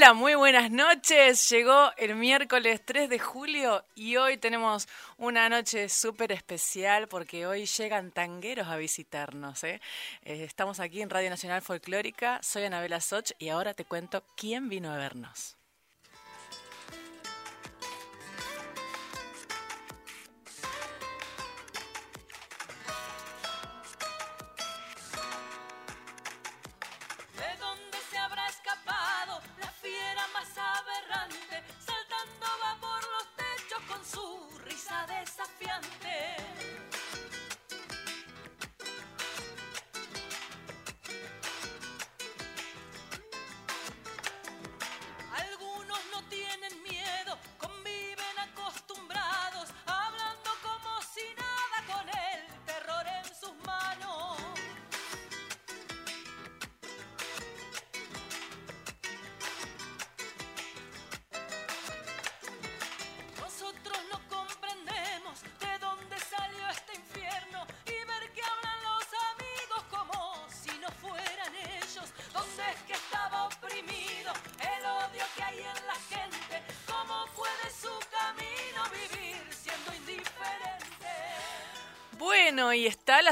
Hola, muy buenas noches. Llegó el miércoles 3 de julio y hoy tenemos una noche súper especial porque hoy llegan tangueros a visitarnos. ¿eh? Eh, estamos aquí en Radio Nacional Folclórica. Soy Anabela Soch y ahora te cuento quién vino a vernos.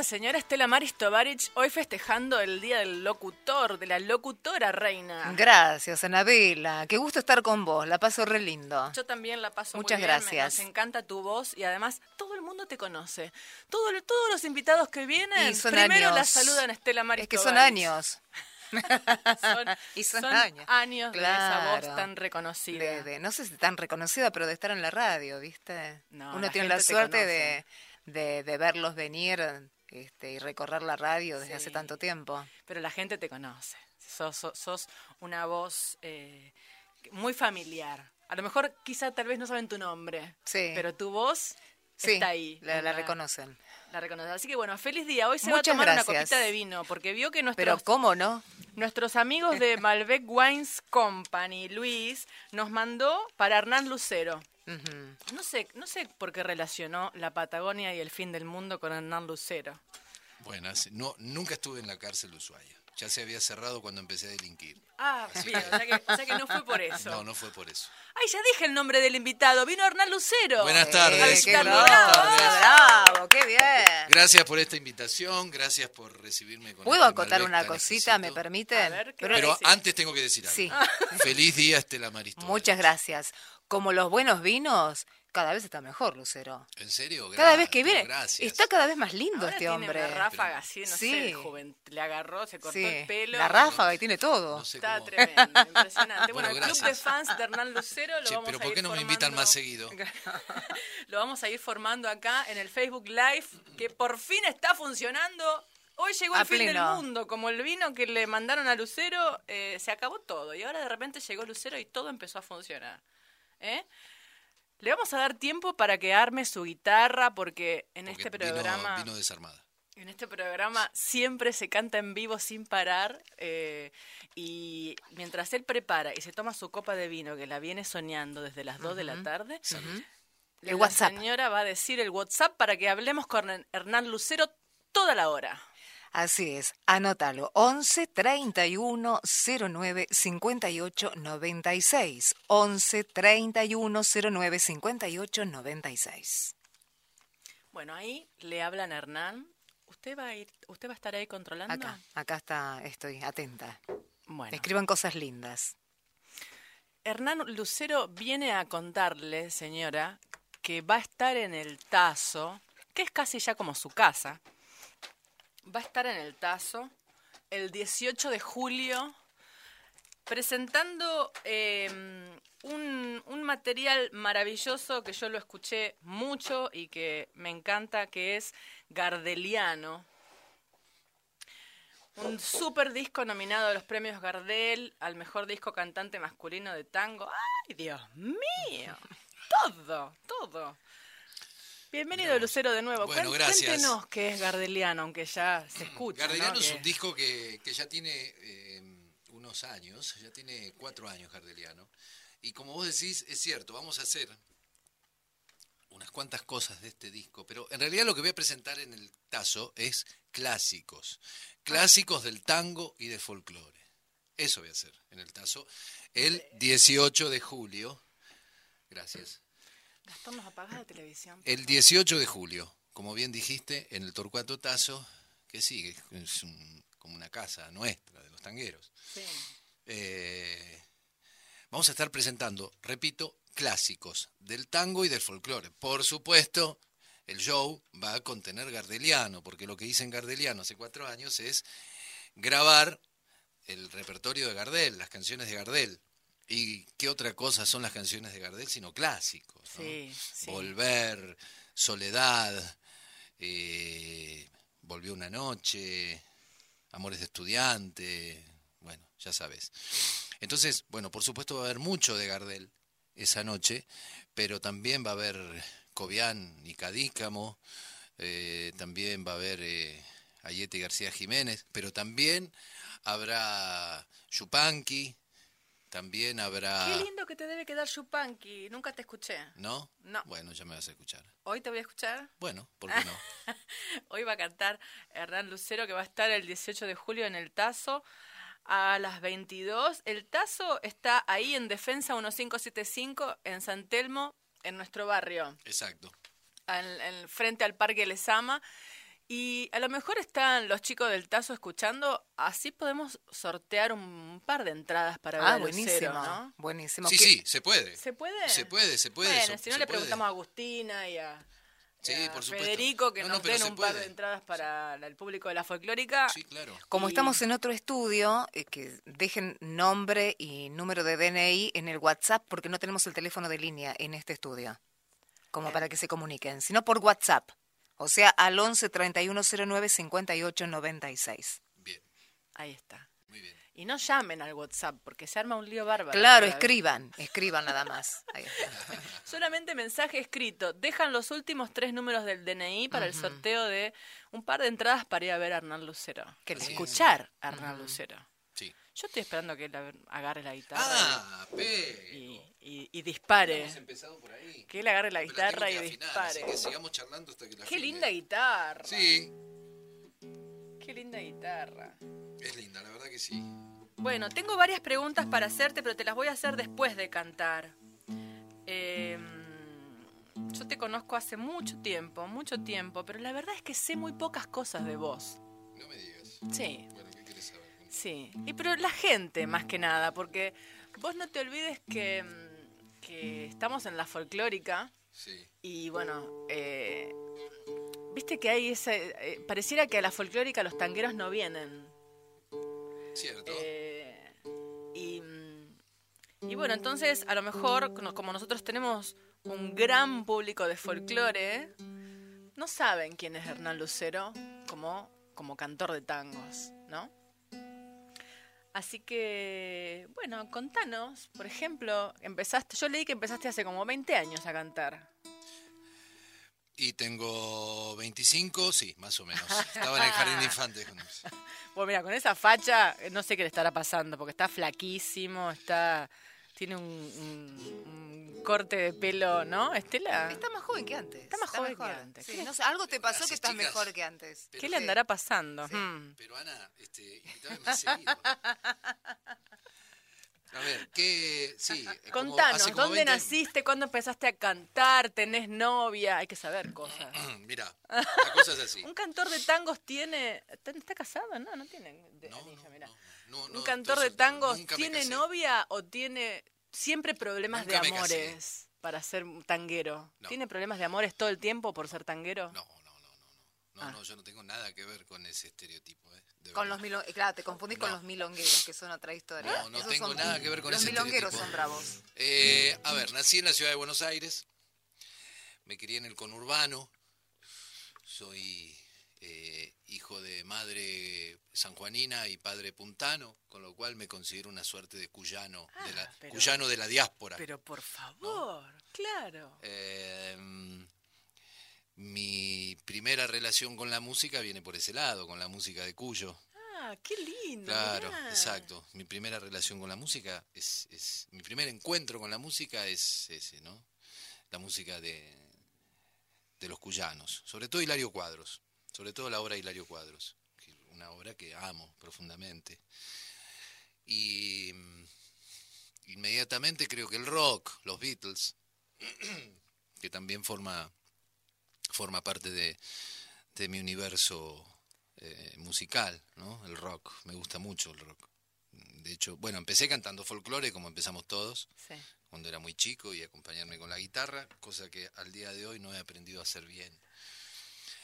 Señora Estela Maris Tovarich hoy festejando el Día del Locutor, de la locutora reina. Gracias, Anabela. Qué gusto estar con vos. La paso re lindo. Yo también la paso Muchas muy bien, me- gracias. Nos encanta tu voz y además todo el mundo te conoce. Todo, todos los invitados que vienen primero la saludan Estela Maris Es que son años. Son, Y son son años. años de esa voz tan reconocida. De- de- no sé si tan reconocida, pero de estar en la radio, ¿viste? No, Uno la tiene la suerte conoce. de, de, de verlos venir este, y recorrer la radio desde Sí. hace tanto tiempo. Pero la gente te conoce. Sos, sos, sos una voz eh, muy familiar. A lo mejor quizá tal vez no saben tu nombre, Sí. pero tu voz Sí, está ahí. la, en la reconocen. La reconocen. Así que bueno, feliz día. Hoy se Muchas va a tomar gracias. una copita de vino, porque vio que Pero nuestros, ¿cómo no? nuestros amigos de Malbec Wines Company, Luis, nos mandó para Hernán Lucero. No sé, no sé por qué relacionó la Patagonia y el fin del mundo con Hernán Lucero. Buenas. No, nunca estuve en la cárcel de Ushuaia. Ya se había cerrado cuando empecé a delinquir. Ah, bien, o sea, que, o sea que no fue por eso. No, no fue por eso. Ay, ya dije el nombre del invitado. Vino Hernán Lucero. Buenas Eh, tardes. qué Buenas bravo, tardes. qué bravo, qué bien. Gracias por esta invitación, gracias por recibirme con ¿Puedo este acotar Malbec una cosita? ¿Me permiten? A ver, ¿qué Pero- antes tengo que decir algo. Sí. Feliz día, Estela Maristóbal. Muchas gracias. Como los buenos vinos, cada vez está mejor, Lucero. ¿En serio? Cada Gra- vez que viene, Gracias. está cada vez más lindo Ahora este tiene hombre. una ráfaga así, no Sí. sé, joven le agarró, se cortó Sí, el pelo. la ráfaga y tiene todo. No sé Está cómo- tremendo, impresionante. Bueno, Bueno, el club de fans de Hernán Lucero lo Che, vamos pero a ¿por ir qué no me invitan más seguido? lo vamos a ir formando acá en el Facebook Live, que por fin está funcionando. Hoy llegó el A fin del mundo, como el vino que le mandaron a Lucero, eh, se acabó todo. Y ahora de repente llegó Lucero y todo empezó a funcionar. ¿Eh? Le vamos a dar tiempo para que arme su guitarra, porque en Porque este programa... Vino, desarmada. En este programa siempre se canta en vivo sin parar eh, y mientras él prepara y se toma su copa de vino que la viene soñando desde las 2 de la tarde, la WhatsApp. señora va a decir el WhatsApp para que hablemos con Hernán Lucero toda la hora. Así es, anótalo. 11 31 09 58 96. 11 31 09 58 96. Bueno, ahí le hablan a Hernán. ¿Usted va a ir, usted va a estar ahí controlando? Acá, acá está, estoy atenta. Bueno, Escriban cosas lindas. Hernán Lucero viene a contarle, señora, que va a estar en el Tazo, que es casi ya como su casa. Va a estar en el Tazo el 18 de julio presentando eh, un, un material maravilloso que yo lo escuché mucho y que me encanta, que es Gardeliano. Un super disco nominado a los premios Gardel al mejor disco cantante masculino de tango. ¡Ay, Dios mío! Todo, todo. Bienvenido, Lucero, de nuevo. Bueno, gracias. Cuéntenos qué es Gardeliano, aunque ya se escucha. Gardeliano ¿no? es un disco que, que ya tiene eh, unos años, ya tiene cuatro años Gardeliano. Y como vos decís, es cierto, vamos a hacer unas cuantas cosas de este disco, pero en realidad lo que voy a presentar en el tazo es clásicos, clásicos del tango y del folclore. Eso voy a hacer en el Tazo el 18 de julio. Gracias. Gastón nos apaga la televisión. El 18 de julio, como bien dijiste, en el Torcuato Tazo, que sigue, es un- como una casa nuestra de los tangueros. Sí. Eh, vamos a estar presentando, repito, clásicos del tango y del folclore. Por supuesto, el show va a contener Gardeliano, porque lo que hice en Gardeliano hace cuatro años es grabar el repertorio de Gardel, las canciones de Gardel. ¿Y qué otra cosa son las canciones de Gardel sino clásicos? ¿no? Sí, sí. Volver, Soledad, eh, Volvió una noche, Amores de estudiante, bueno, ya sabes. Entonces, bueno, por supuesto va a haber mucho de Gardel esa noche, pero también va a haber Cobian y Cadícamo, eh, también va a haber eh, Ayete y García Jiménez, pero también habrá Yupanqui, también habrá... Qué lindo que te debe quedar Chupanqui. Nunca te escuché. ¿No? No. Bueno, ya me vas a escuchar. Hoy te voy a escuchar. Bueno, ¿por qué no? Hoy va a cantar Hernán Lucero, que va a estar el 18 de julio en el Tazo a las 22. El Tazo está ahí en Defensa 1575 en San Telmo, en nuestro barrio, Exacto. al- en- frente al Parque Lesama. Y a lo mejor están los chicos del Tazo escuchando, así podemos sortear un par de entradas para ver Ah, Lucero, buenísimo. ¿no? Buenísimo. Sí, ¿Qué- sí, se puede. ¿Se puede? Se puede, se puede. Bueno, si no le puede. preguntamos a Agustina y a, Sí, y a por supuesto. Federico que No, no, nos den un par de entradas para el público de la folclórica. Sí, claro. Como Y- estamos en otro estudio, eh, que dejen nombre y número de DNI en el WhatsApp porque no tenemos el teléfono de línea en este estudio. Como para que se comuniquen, sino por WhatsApp. O sea, al 11 3109 58 96. Bien, Ahí está. muy bien. Y no llamen al WhatsApp porque se arma un lío bárbaro. Claro, escriban, escriban nada más. Ahí está. Solamente mensaje escrito. Dejan los últimos tres números del DNI para el sorteo de un par de entradas para ir a ver a Hernán Lucero. Lindo. Escuchar a Hernán Lucero. Yo estoy esperando que él agarre la guitarra Ah, pero. y, y- y dispare. Hemos empezado por ahí. Que él agarre la Pero la tengo guitarra y así dispare. que sigamos charlando hasta que la Qué afine. linda guitarra. Sí, Qué linda guitarra. es linda, la verdad que sí. Bueno, tengo varias preguntas para hacerte, pero te las voy a hacer después de cantar. Eh, yo te conozco hace mucho tiempo, mucho tiempo, pero la verdad es que sé muy pocas cosas de vos. No me digas. Sí, sí. Y pero la gente, más que nada, porque vos no te olvides que, mm, que estamos en la folclórica Sí. y bueno, eh, viste que hay ese... eh, pareciera que a la folclórica los tangueros no vienen. Cierto. Eh, y, mm, y bueno, entonces a lo mejor, como- como nosotros tenemos un gran público de folclore, no saben quién es Hernán Lucero como, como cantor de tangos, ¿no? Así que, bueno, contanos, por ejemplo, empezaste, yo leí que empezaste hace como 20 años a cantar. Y tengo 25, sí, más o menos. Estaba en el jardín de infantes. con. Bueno, mira, con esa facha eh, no sé qué le estará pasando, porque está flaquísimo, está tiene un, un- un corte de pelo, ¿no, Estela? Está más joven que antes. Está más joven que antes. Sí, ¿Qué- no sé, algo te pasó Gracias, que estás chicas. mejor que antes. Pero ¿Qué le andará pasando? Hmm. Pero Ana, este, invítame más seguido. A ver, ¿qué? Sí. como- Contanos, como ¿dónde 20 naciste? ¿Cuándo empezaste a cantar? ¿Tenés novia? Hay que saber cosas. Mira, la cosa es así. ¿Un cantor de tangos tiene... ¿Está, casado? No, no tiene de No, anillo, no, mirá. no, no, ¿Un cantor de tangos tiene casé. novia o tiene siempre problemas Nunca de amores para ser tanguero? No. ¿Tiene problemas de amores todo el tiempo por ser tanguero? No, no, no, no, no. No, Ah. no, yo no tengo nada que ver con ese estereotipo. eh, de Con los milongueros, claro, te confundís con los milongueros, que son otra historia. No, no Esos tengo son- nada que ver con Los ese milongueros estereotipo. son bravos. Eh, a ver, nací en la ciudad de Buenos Aires. Me crié en el conurbano. Soy eh, hijo de madre sanjuanina y padre puntano, con lo cual me considero una suerte de cuyano, de la, Ah, pero- cuyano de la diáspora. Pero por favor, claro. Eh, mi primera relación con la música viene por ese lado, con la música de Cuyo. Ah, qué lindo. Claro, mirá. exacto. Mi primera relación con la música es, es mi primer encuentro con la música es ese, ¿no? La música de, de los cuyanos, sobre todo Hilario Cuadros, sobre todo la obra de Hilario Cuadros, que- una obra que amo profundamente. Y mm, inmediatamente creo que el rock, los Beatles, que también forma, forma parte de, de mi universo eh, musical, ¿no? El rock, me gusta mucho el rock. De hecho, bueno, empecé cantando folclore como empezamos todos, Sí. cuando era muy chico y acompañarme con la guitarra, cosa que al día de hoy no he aprendido a hacer bien.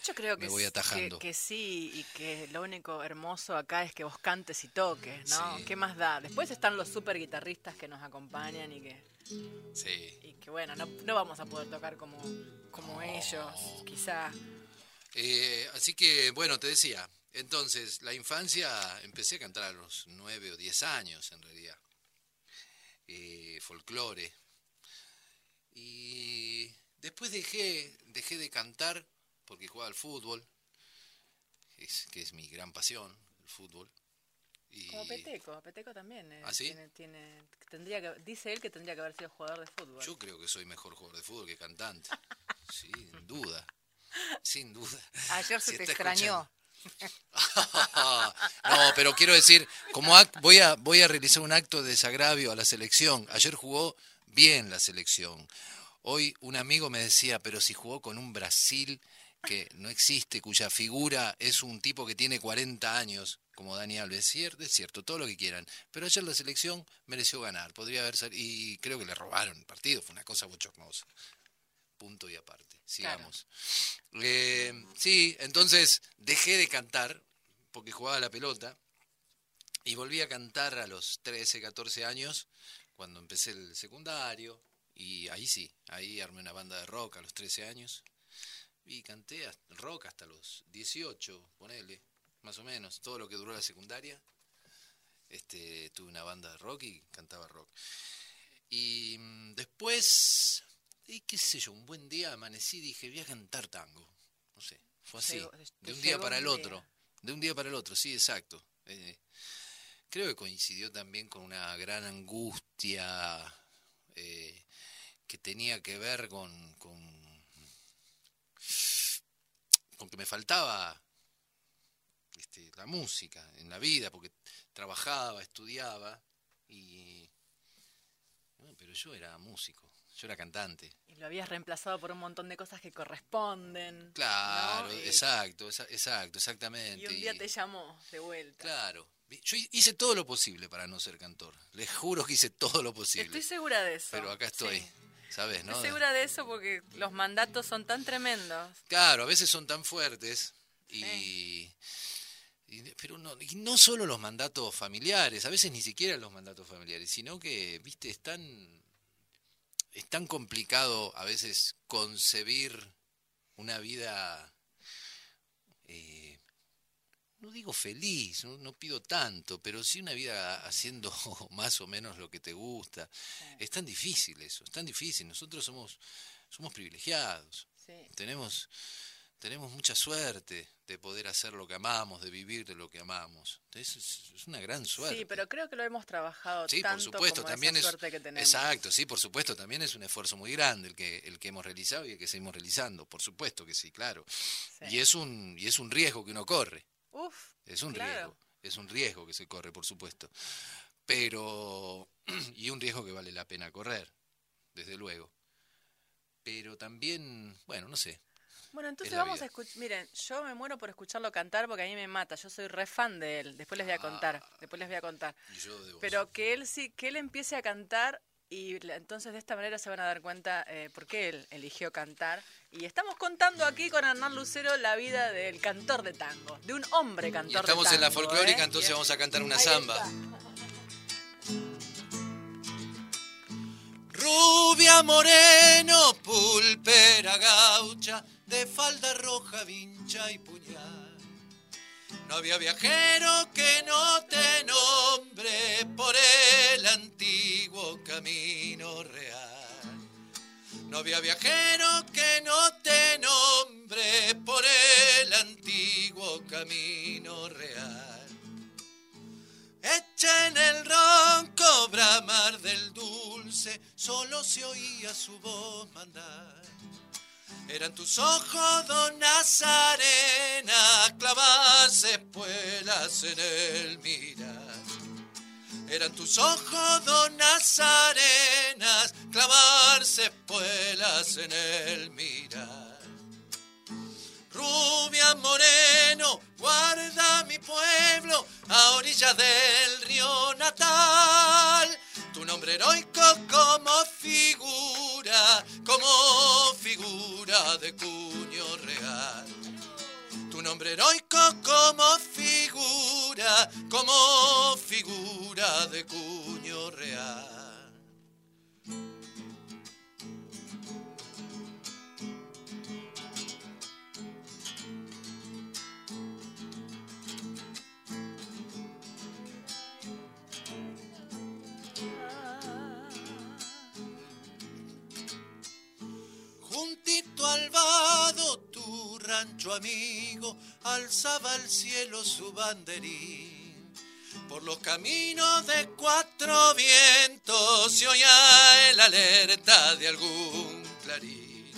Yo creo Me que, voy s- atajando. Que, que sí, y que lo único hermoso acá es que vos cantes y toques, ¿no? Sí. ¿Qué más da? Después están los super guitarristas que nos acompañan y que, Sí. y que bueno, no, no vamos a poder tocar como, como ellos, quizá. Eh, así que, bueno, te decía, entonces, la infancia, empecé a cantar a los nueve o diez años, en realidad. Eh, folclore. Y después dejé, dejé de cantar porque jugaba al fútbol, es, que es mi gran pasión, el fútbol. Y, Como Peteco, Peteco también eh, ¿Ah, sí? tiene, tiene- tendría que, dice él que tendría que haber sido jugador de fútbol. Yo creo que soy mejor jugador de fútbol que cantante. Sin duda. Sin duda. Ayer se Si te extrañó. no, pero quiero decir, como act- voy a voy a realizar un acto de desagravio a la selección. Ayer jugó bien la selección. Hoy un amigo me decía, pero si jugó con un Brasil que no existe, cuya figura es un tipo que tiene 40 años, como Dani Alves, es cierto, es cierto, todo lo que quieran. Pero ayer la selección mereció ganar, podría haber salido, y creo que le robaron el partido, fue una cosa bochornosa. Punto y aparte. Sigamos. Eh, sí, entonces dejé de cantar porque jugaba la pelota y volví a cantar a los 13, 14 años cuando empecé el secundario y ahí sí, ahí armé una banda de rock a los 13 años y canté hasta- rock hasta los 18, ponele, más o menos, todo lo que duró la secundaria. Este, tuve una banda de rock y cantaba rock. Y mm, después, y qué sé yo, un buen día amanecí y dije, voy a cantar tango. No sé, fue así, de un día para el otro. De un día para el otro, sí, exacto. Eh, creo que coincidió también con una gran angustia eh, que tenía que ver con, con, con que me faltaba este, la música en la vida, porque trabajaba, estudiaba, y bueno, pero yo era músico, yo era cantante. Y lo habías reemplazado por un montón de cosas que corresponden. Claro, ¿no? Y- exacto, exacto, exactamente. Y un día y- te llamó de vuelta. Claro. Yo hice todo lo posible para no ser cantor. Les juro que hice todo lo posible. Estoy segura de eso. pero acá estoy, Sí. ¿Sabes? ¿no? Estoy segura de eso porque los mandatos son tan tremendos. Claro, a veces son tan fuertes y, y- pero no, y no solo los mandatos familiares, a veces ni siquiera los mandatos familiares, sino que, viste, es tan, es tan complicado a veces concebir una vida, no digo feliz, no, no pido tanto, pero sí una vida haciendo más o menos lo que te gusta. Es tan difícil eso, es tan difícil. Nosotros somos, somos privilegiados Sí. tenemos tenemos mucha suerte de poder hacer lo que amamos, de vivir de lo que amamos. Entonces es, una gran suerte. Sí, pero creo que lo hemos trabajado Sí, por supuesto, como también esa es suerte que tenemos. exacto, sí, por supuesto, también es un esfuerzo muy grande el que el que hemos realizado y el que seguimos realizando, por supuesto que sí, claro. Sí. Y es un y es un riesgo que uno corre, Uf, es un Claro. riesgo, es un riesgo que se corre, por supuesto. Pero y un riesgo que vale la pena correr, desde luego. Pero también, bueno, no sé, Bueno, entonces vamos vida. a escuchar. Miren, yo me muero por escucharlo cantar porque a mí me mata. Yo soy re fan de él. Después les voy a contar. Ah. Después les voy a contar. y yo de vos. Pero que él sí, que él empiece a cantar y entonces de esta manera se van a dar cuenta eh, por qué él eligió cantar. Y estamos contando aquí con Hernán Lucero la vida del cantor de tango, de un hombre Y cantor estamos de en la tango. folclórica, ¿eh? entonces vamos a cantar una samba. Rubia moreno, pulpera gaucha, de falda roja, vincha y puñal. No había viajero que no te nombre por el antiguo camino real. No había viajero que no te nombre por el antiguo camino real. Echa en el ronco bramar del dulce, solo se oía su voz mandar. Eran tus ojos, don Nazarena, clavarse espuelas en el mirar. Eran tus ojos, don Nazarenas, clavarse espuelas en el mirar. Rubia Moreno, guarda mi pueblo a orillas del río natal. Tu nombre heroico como figura, como figura de cuño real. Tu nombre heroico como figura, como figura de cuño real. Rancho amigo alzaba al cielo su banderín. Por los caminos de cuatro vientos se oía el alerta de algún clarín.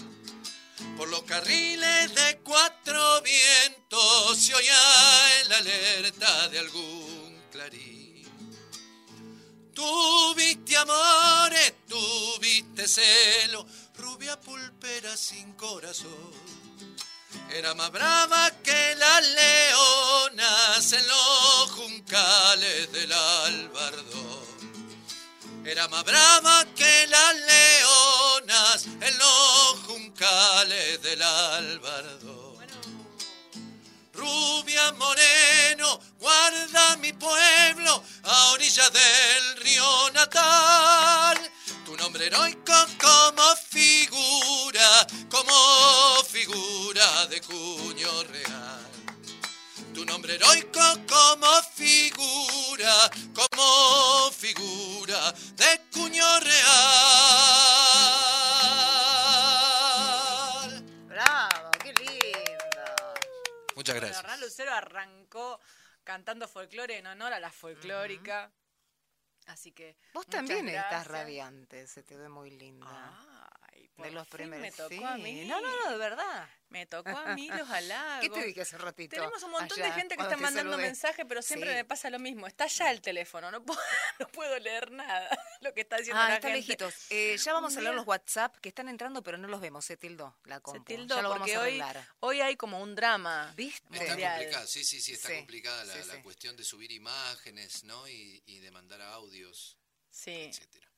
Por los carriles de cuatro vientos se oía el alerta de algún clarín. Tuviste amores, tuviste celo, rubia pulpera sin corazón. Era más brava que las leonas en los juncales del albardón. Era más brava que las leonas en los juncales del albardón. Rubia Moreno, guarda mi pueblo a orilla del río natal. Tu nombre heroico como figura, como figura de cuño real. Tu nombre heroico como figura, como figura de cuño real. Bravo, qué lindo. Muchas Bueno, gracias. Hernán Lucero arrancó cantando folclore en honor a la folclórica. Así que. Vos también estás radiante, se te ve muy linda. Ay, de los fin primeros. Me tocó sí. a mí. No, no, no, de verdad. Me tocó a mí los halagos. ¿Qué te dije hace ratito? Tenemos un montón allá, de gente que está mandando saludé? mensajes, pero siempre Sí. me pasa lo mismo. Está ya el teléfono, no puedo, no puedo leer nada lo que está diciendo Ah, la está gente. lejitos. Eh, ya vamos a leer los WhatsApp que están entrando, pero no los vemos. Se tildó la Se compu. tildó ya lo vamos porque a hoy, arreglar. hoy hay como un drama. ¿Viste? Está complicada, sí, sí, sí, está Sí, complicada la, sí, la sí. cuestión de subir imágenes, ¿no? Y, y de mandar audios, Sí, etcétera.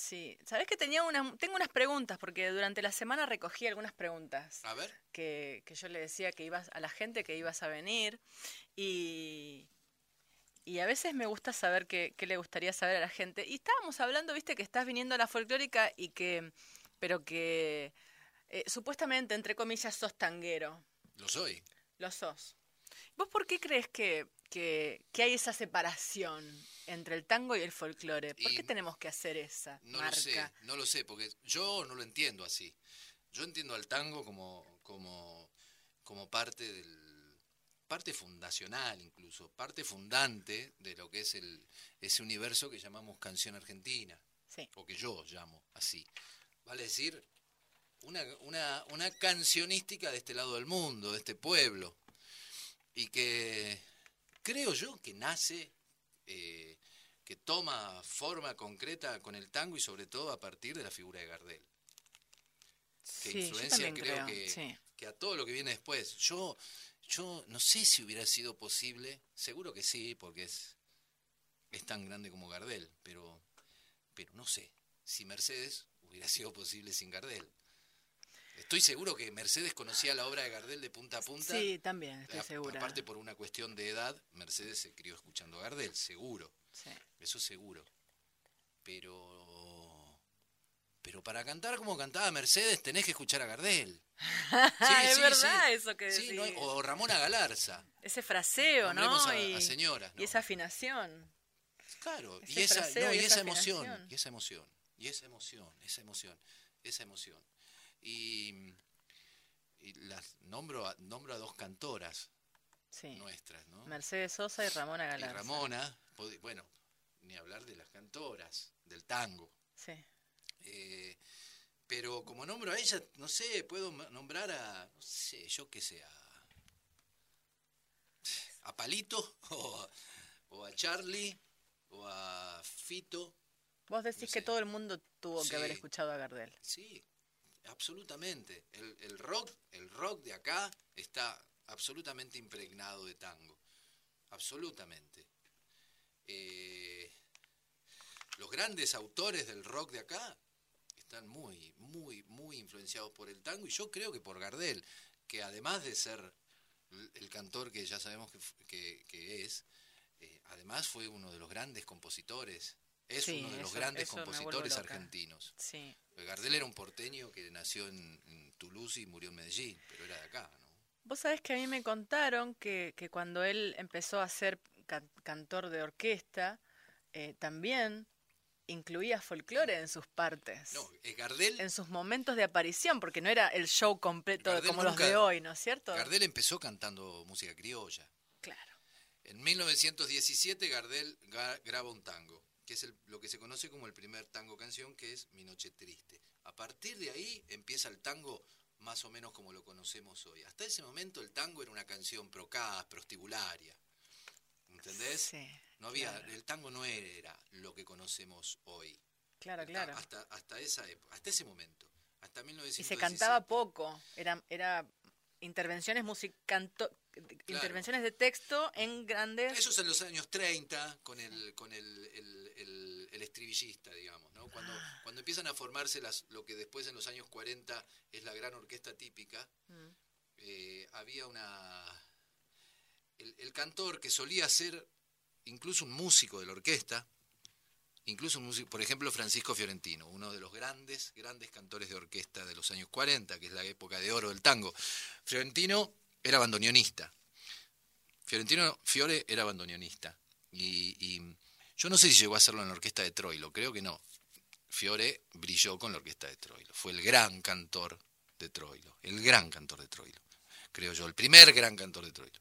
Sí. ¿Sabés que tenía unas, tengo unas preguntas? Porque durante la semana recogí algunas preguntas. A ver, que, que yo le decía que ibas a la gente que ibas a venir y, y a veces me gusta saber qué, qué le gustaría saber a la gente. Y estábamos hablando, viste, que estás viniendo a la folclórica y que, pero que eh, supuestamente, entre comillas, sos tanguero. lo soy. Lo sos. ¿Vos por qué crees que, que, que hay esa separación entre el tango y el folclore? ¿Por Y qué tenemos que hacer esa No marca? lo sé, no lo sé, porque yo no lo entiendo así. Yo entiendo al tango como, como, como parte del parte fundacional incluso, parte fundante de lo que es el, ese universo que llamamos canción argentina, Sí. o que yo llamo así. Vale decir, una, una, una cancionística de este lado del mundo, de este pueblo, y que creo yo que nace, eh, que toma forma concreta con el tango y sobre todo a partir de la figura de Gardel que Sí, influencia creo, creo, que, sí. que a todo lo que viene después. Yo, yo no sé si hubiera sido posible, seguro que sí, porque es, es tan grande como Gardel, pero, pero no sé si Mercedes hubiera sido posible sin Gardel. Estoy seguro que Mercedes conocía la obra de Gardel de punta a punta. Sí, también, estoy A- segura. Aparte por una cuestión de edad, Mercedes se crió escuchando a Gardel, seguro. Sí. Eso seguro. Pero. Pero para cantar como cantaba Mercedes tenés que escuchar a Gardel. Sí, es sí, verdad sí. eso que decís. no hay- o Ramona Galarza. Ese fraseo, ¿no? A- y, a señoras, y ¿no? esa afinación. Claro, y esa, no, y y esa esa emoción, y esa emoción, y esa emoción, esa emoción, esa emoción. Y, y las nombro a, nombro a dos cantoras Sí. nuestras, ¿no? Mercedes Sosa y Ramona Y Galarza. Ramona, bueno, ni hablar de las cantoras, del tango. Sí. Eh, pero como nombro a ella, no sé, puedo nombrar a, no sé, yo qué sé, a, a Palito o, o a Charlie o a Fito. Vos decís No que sé. todo el mundo tuvo que haber escuchado a Gardel. Sí, absolutamente. El, el rock, el rock de acá está absolutamente impregnado de tango. Absolutamente. Eh, los grandes autores del rock de acá están muy, muy, muy influenciados por el tango y yo creo que por Gardel, que además de ser el, cantor que ya sabemos que- que es, eh, además fue uno de los grandes compositores, es Sí, uno de los eso- grandes eso compositores argentinos. Sí. Gardel era un porteño que nació en, en Toulouse y murió en Medellín, pero era de acá, ¿no? Vos sabés que a mí me contaron que, que cuando él empezó a ser can- cantor de orquesta, eh, también incluía folclore en sus partes. No, eh, Gardel, En sus momentos de aparición, porque no era el show completo Gardel como los de hoy, ¿no es cierto? Gardel empezó cantando música criolla. Claro. En 1917 Gardel ga- graba un tango, que es el- lo que se conoce como el primer tango canción, que es Mi Noche Triste. A partir de ahí empieza el tango más o menos como lo conocemos hoy. Hasta ese momento el tango era una canción procaz, prostibularia. ¿Entendés? Sí. No había, claro. el tango no era lo que conocemos hoy. Claro, Hasta- claro. Hasta, hasta esa época, hasta ese momento, hasta Y 1917. se cantaba poco, era, era intervenciones musicanto, intervenciones de texto en grandes Eso es en los años 30, con el, con el, el- el- estribillista, digamos, ¿no? Cuando, Ah. cuando empiezan a formarse las, lo que después en los años 40 es la gran orquesta típica, Mm. eh, había una... El, el cantor que solía ser incluso un músico de la orquesta, incluso un músico, por ejemplo, Francisco Fiorentino, uno de los grandes, grandes cantores de orquesta de los años 40, que es la época de oro del tango. Fiorentino era bandoneonista. Fiorentino Fiore era bandoneonista. Y, y yo no sé si llegó a hacerlo en la orquesta de Troilo, creo que no. Fiore brilló con la orquesta de Troilo. Fue el gran cantor de Troilo. El gran cantor de Troilo. Creo yo, el primer gran cantor de Troilo.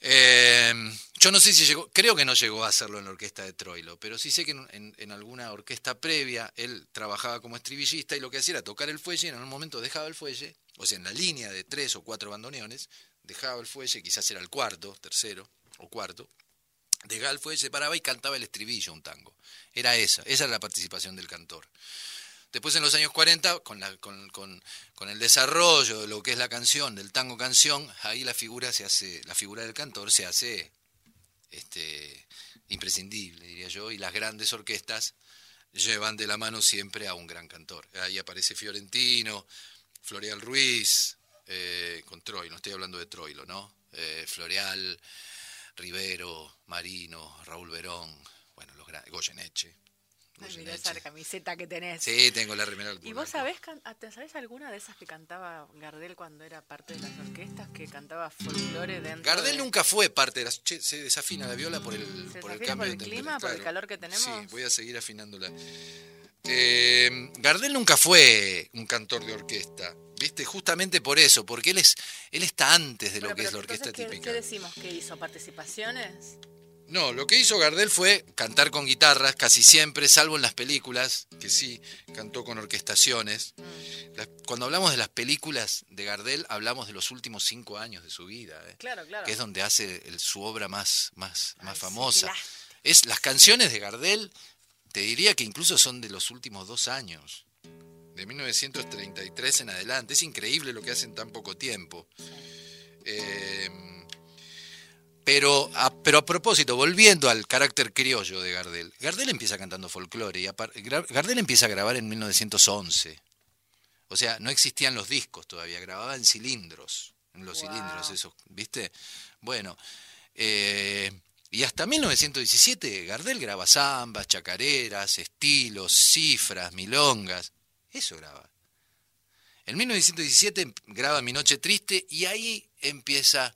Eh, yo no sé si llegó, creo que no llegó a hacerlo en la orquesta de Troilo, pero sí sé que en, en- alguna orquesta previa él trabajaba como estribillista y lo que hacía era tocar el fuelle y en un momento dejaba el fuelle, o sea, en la línea de tres o cuatro bandoneones, dejaba el fuelle, quizás era el cuarto, tercero o cuarto, dejaba el fuelle, se paraba y cantaba el estribillo, un tango. Era esa, esa era la participación del cantor. Después en los años 40, con, la- con- con- con el desarrollo de lo que es la canción, del tango canción, ahí la figura se hace, la figura del cantor se hace este, imprescindible, diría yo, y las grandes orquestas llevan de la mano siempre a un gran cantor. Ahí aparece Fiorentino, Floreal Ruiz, eh, con Troilo, estoy hablando de Troilo, ¿no? Eh, Floreal, Rivero, Marino, Raúl Verón, bueno, los grandes, Goyeneche. Ay, esa camiseta que tenés. Sí, tengo la remera ¿Y vos sabés, can- ah, ¿te sabés alguna de esas que cantaba Gardel cuando era parte de las orquestas, que cantaba folclore dentro Gardel de- nunca fue parte de las... Che, se desafina la viola por el, ¿Se por el cambio por el de clima, temperatura, por el claro. calor que tenemos? Sí, voy a seguir afinándola. Eh, Gardel nunca fue un cantor de orquesta, ¿viste? Justamente por eso, porque él es él está antes de lo Bueno, que es la orquesta entonces, ¿qué- típica. ¿Qué decimos? ¿Qué hizo? ¿Participaciones? No, lo que hizo Gardel fue cantar con guitarras casi siempre, salvo en las películas, que sí, cantó con orquestaciones. Mm. Cuando hablamos de las películas de Gardel, hablamos de los últimos cinco años de su vida. ¿eh? Claro, claro. que es donde hace el- su obra más, más, Ay, famosa. es las canciones de Gardel, te diría que incluso son de los últimos dos años, de 1933 en adelante. Es increíble lo que hace en tan poco tiempo. Eh, pero, a, pero a propósito, volviendo al carácter criollo de Gardel, Gardel empieza cantando folclore y Gra- Gardel empieza a grabar en 1911. O sea, no existían los discos todavía, grababa en cilindros, en los Wow. cilindros esos, ¿viste? Bueno, eh, y hasta 1917 Gardel graba zambas, chacareras, estilos, cifras, milongas, eso graba. En 1917 em- graba Mi Noche Triste y ahí empieza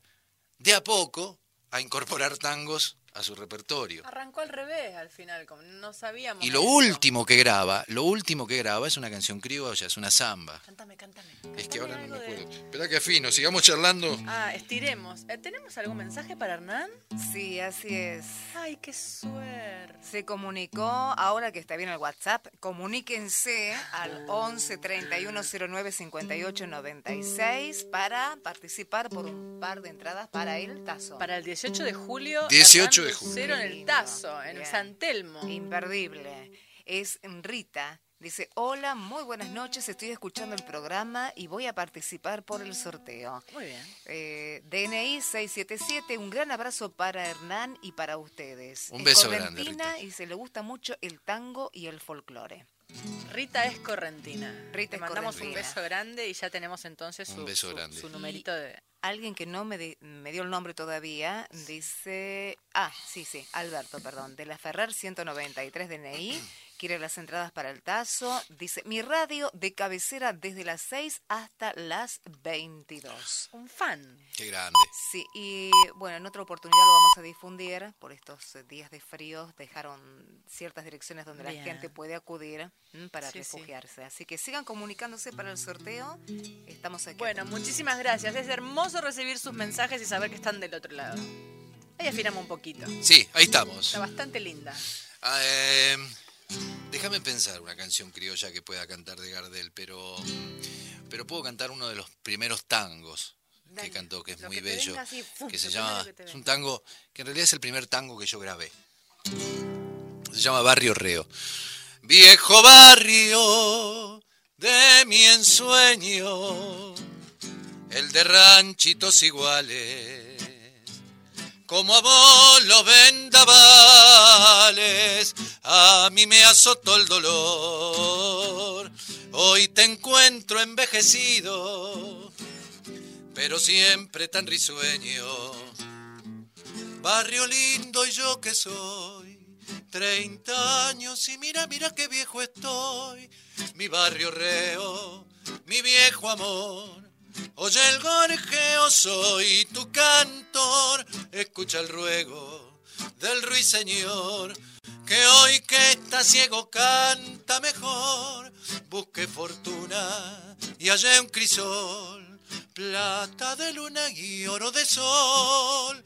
de a poco a incorporar tangos a su repertorio. Arrancó al revés al final, como no sabíamos. Y lo eso. último que graba, lo último que graba es una canción criolla, es una samba. Cántame, cántame. Es que ahora no me algo de- acuerdo. Espera que afino, sigamos charlando. Ah, estiremos. Eh, ¿Tenemos algún mensaje para Hernán? Sí, así es. Ay, qué suerte. Se comunicó, ahora que está bien el WhatsApp, comuníquense al 11 31 09 58 96 para participar por un par de entradas para el Tazo. Para el 18 de julio. 18 de. Lucero en el. Tazo, en Bien. San Telmo. Imperdible. Es Rita. Dice, hola, muy buenas noches, estoy escuchando el programa y voy a participar por el sorteo. Muy bien. Eh, DNI 677, un gran abrazo para Hernán y para ustedes. Un Es beso grande, correntina Rita. Y se le gusta mucho el tango y el folclore. Rita es correntina. Rita Le es mandamos un beso grande y ya tenemos entonces su, Un beso su- grande. su numerito de. Alguien que no me, di- me dio el nombre todavía dice, ah, sí, sí, Alberto, perdón, de la Ferrer 193 DNI, quiere las entradas para el Tazo, dice, mi radio de cabecera desde las 6 hasta las 22. Un fan. Qué grande. Sí, y bueno, en otra oportunidad lo vamos a difundir. Por estos eh, días de frío dejaron ciertas direcciones donde Bien. la gente puede acudir mm, para Sí, sí. refugiarse. Así que sigan comunicándose para el sorteo. Estamos aquí. Bueno, muchísimas gracias. Es hermoso recibir sus mensajes y saber que están del otro lado. Ahí afinamos un poquito. Sí, ahí estamos. Está bastante linda. Ah, eh, déjame pensar una canción criolla que pueda cantar de Gardel, pero, pero puedo cantar uno de los primeros tangos que cantó, que es muy que bello, venga así, ¡fum! que se llama, que es un tango que en realidad es el primer tango que yo grabé. Se llama Barrio Reo. Viejo barrio de mi ensueño, el de ranchitos iguales como a los vendavales, a mí me azotó el dolor. Hoy te encuentro envejecido, pero siempre tan risueño. Barrio lindo y yo que soy, 30 años y mira, mira qué viejo estoy. Mi barrio reo, mi viejo amor. Oye el gorjeo, soy tu cantor, escucha el ruego del ruiseñor, que hoy que está ciego canta mejor, busque fortuna y hallé un crisol, plata de luna y oro de sol,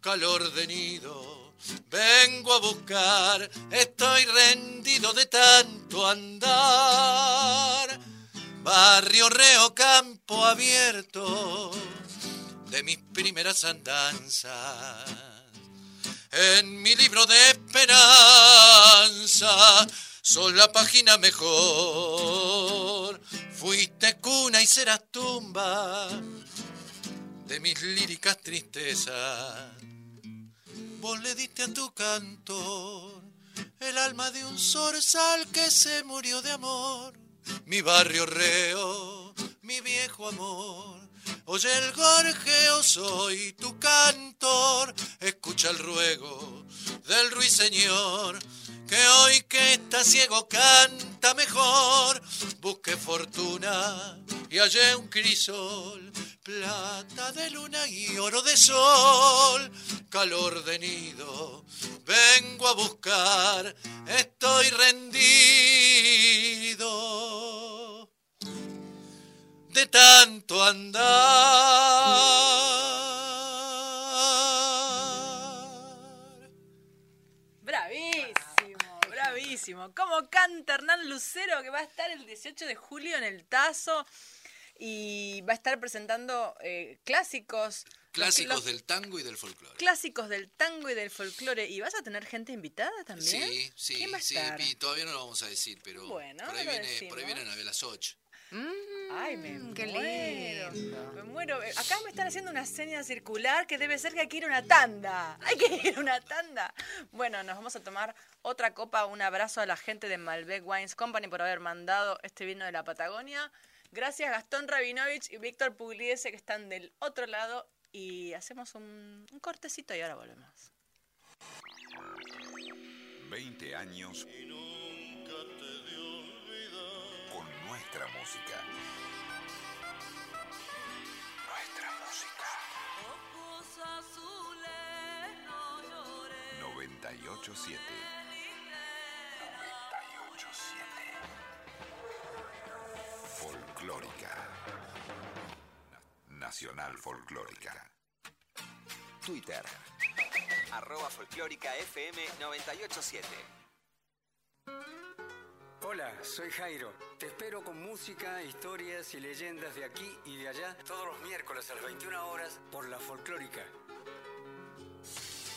calor de nido, vengo a buscar, estoy rendido de tanto andar. Barrio Reo Campo Abierto de mis primeras andanzas. En mi libro de esperanza sos la página mejor. Fuiste cuna y serás tumba de mis líricas tristezas. Vos le diste a tu cantor el alma de un zorzal que se murió de amor mi barrio reo, mi viejo amor. Oye el gorjeo, soy tu cantor, escucha el ruego del ruiseñor, que hoy que está ciego canta mejor, busque fortuna y hallé un crisol, plata de luna y oro de sol, calor de nido, vengo a buscar, estoy rendido andar. Bravísimo, bravísimo. ¿Cómo canta Hernán Lucero que va a estar el 18 de julio en el Tazo y va a estar presentando eh, clásicos. Clásicos los del tango y del folclore. Clásicos del tango y del folclore. ¿Y vas a tener gente invitada también? Sí, sí, ¿Quién va a sí, estar? y todavía no lo vamos a decir, pero Bueno, por, ahí viene, por ahí viene Soch. Ay, me Mm, qué muero. lindo. Me muero. Eh, Acá me están haciendo una seña circular que debe ser que hay que ir a una tanda. Hay que ir a una tanda. Bueno, nos vamos a tomar otra copa. Un abrazo a la gente de Malbec Wines Company por haber mandado este vino de la Patagonia. Gracias Gastón Rabinovich y Víctor Pugliese que están del otro lado. Y hacemos un, un cortecito y ahora volvemos. 20 años con nuestra música. Nuestra música. Ojos azules, no llores. 987. 987. Folclórica. Nacional Folclórica. Twitter. Arroba folclórica FM 987. Hola, soy Jairo. Te espero con música, historias y leyendas de aquí y de allá todos los miércoles a las 21 horas por la folclórica.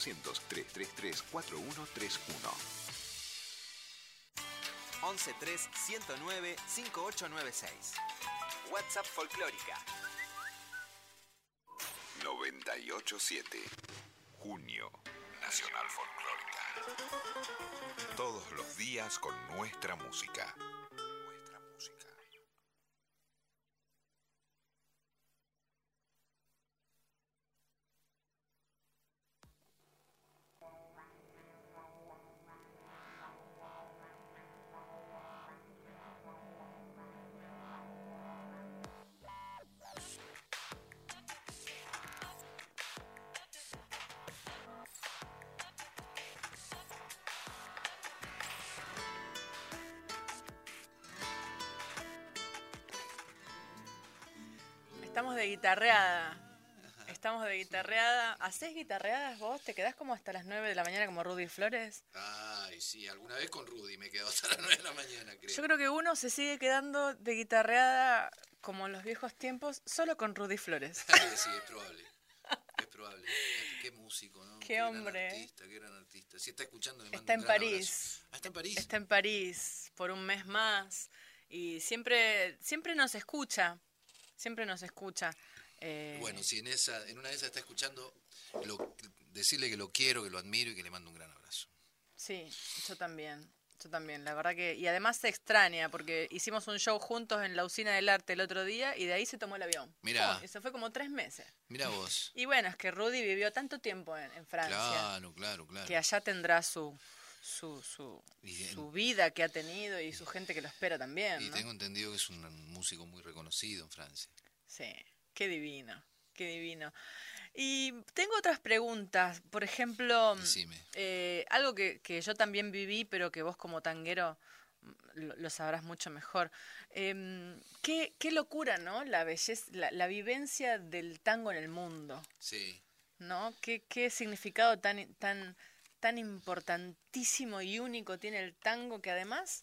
333 4131. 113 109 5896. WhatsApp folclórica. 987. Junio. Nacional Folclórica. Todos los días con nuestra música. Guitarreada. Estamos de guitarreada. ¿Hacés guitarreadas vos? ¿Te quedás como hasta las 9 de la mañana como Rudy Flores? Ay, sí, alguna vez con Rudy me quedo hasta las 9 de la mañana, creo. Yo creo que uno se sigue quedando de guitarreada como en los viejos tiempos, solo con Rudy Flores. sí, es probable. Es probable. Qué músico, ¿no? Qué hombre. artista, qué gran artista. Si está escuchando, Está en París. Ah, está en París. Está en París por un mes más y siempre, siempre nos escucha. Siempre nos escucha. Eh, Bueno, si en esa, en una de esas está escuchando, lo- decirle que lo quiero, que lo admiro y que le mando un gran abrazo. Sí, yo también. Yo también, la verdad que. Y además se extraña, porque hicimos un show juntos en la usina del arte el otro día y de ahí se tomó el avión. Y se fue como tres meses. Mira vos. Y bueno, es que Rudy vivió tanto tiempo en, en Francia Claro, claro, claro. que allá tendrá su, su, su, su vida que ha tenido y su gente que lo espera también. Y ¿no? tengo entendido que es un músico muy reconocido en Francia. Sí, qué divino, qué divino. Y tengo otras preguntas, por ejemplo, eh, algo que, que yo también viví, pero que vos como tanguero lo, lo sabrás mucho mejor. Em, qué, qué locura, ¿no? La belleza, la, la vivencia del tango en el mundo, Sí. ¿no? Qué, qué significado tan, tan, tan importantísimo y único tiene el tango que además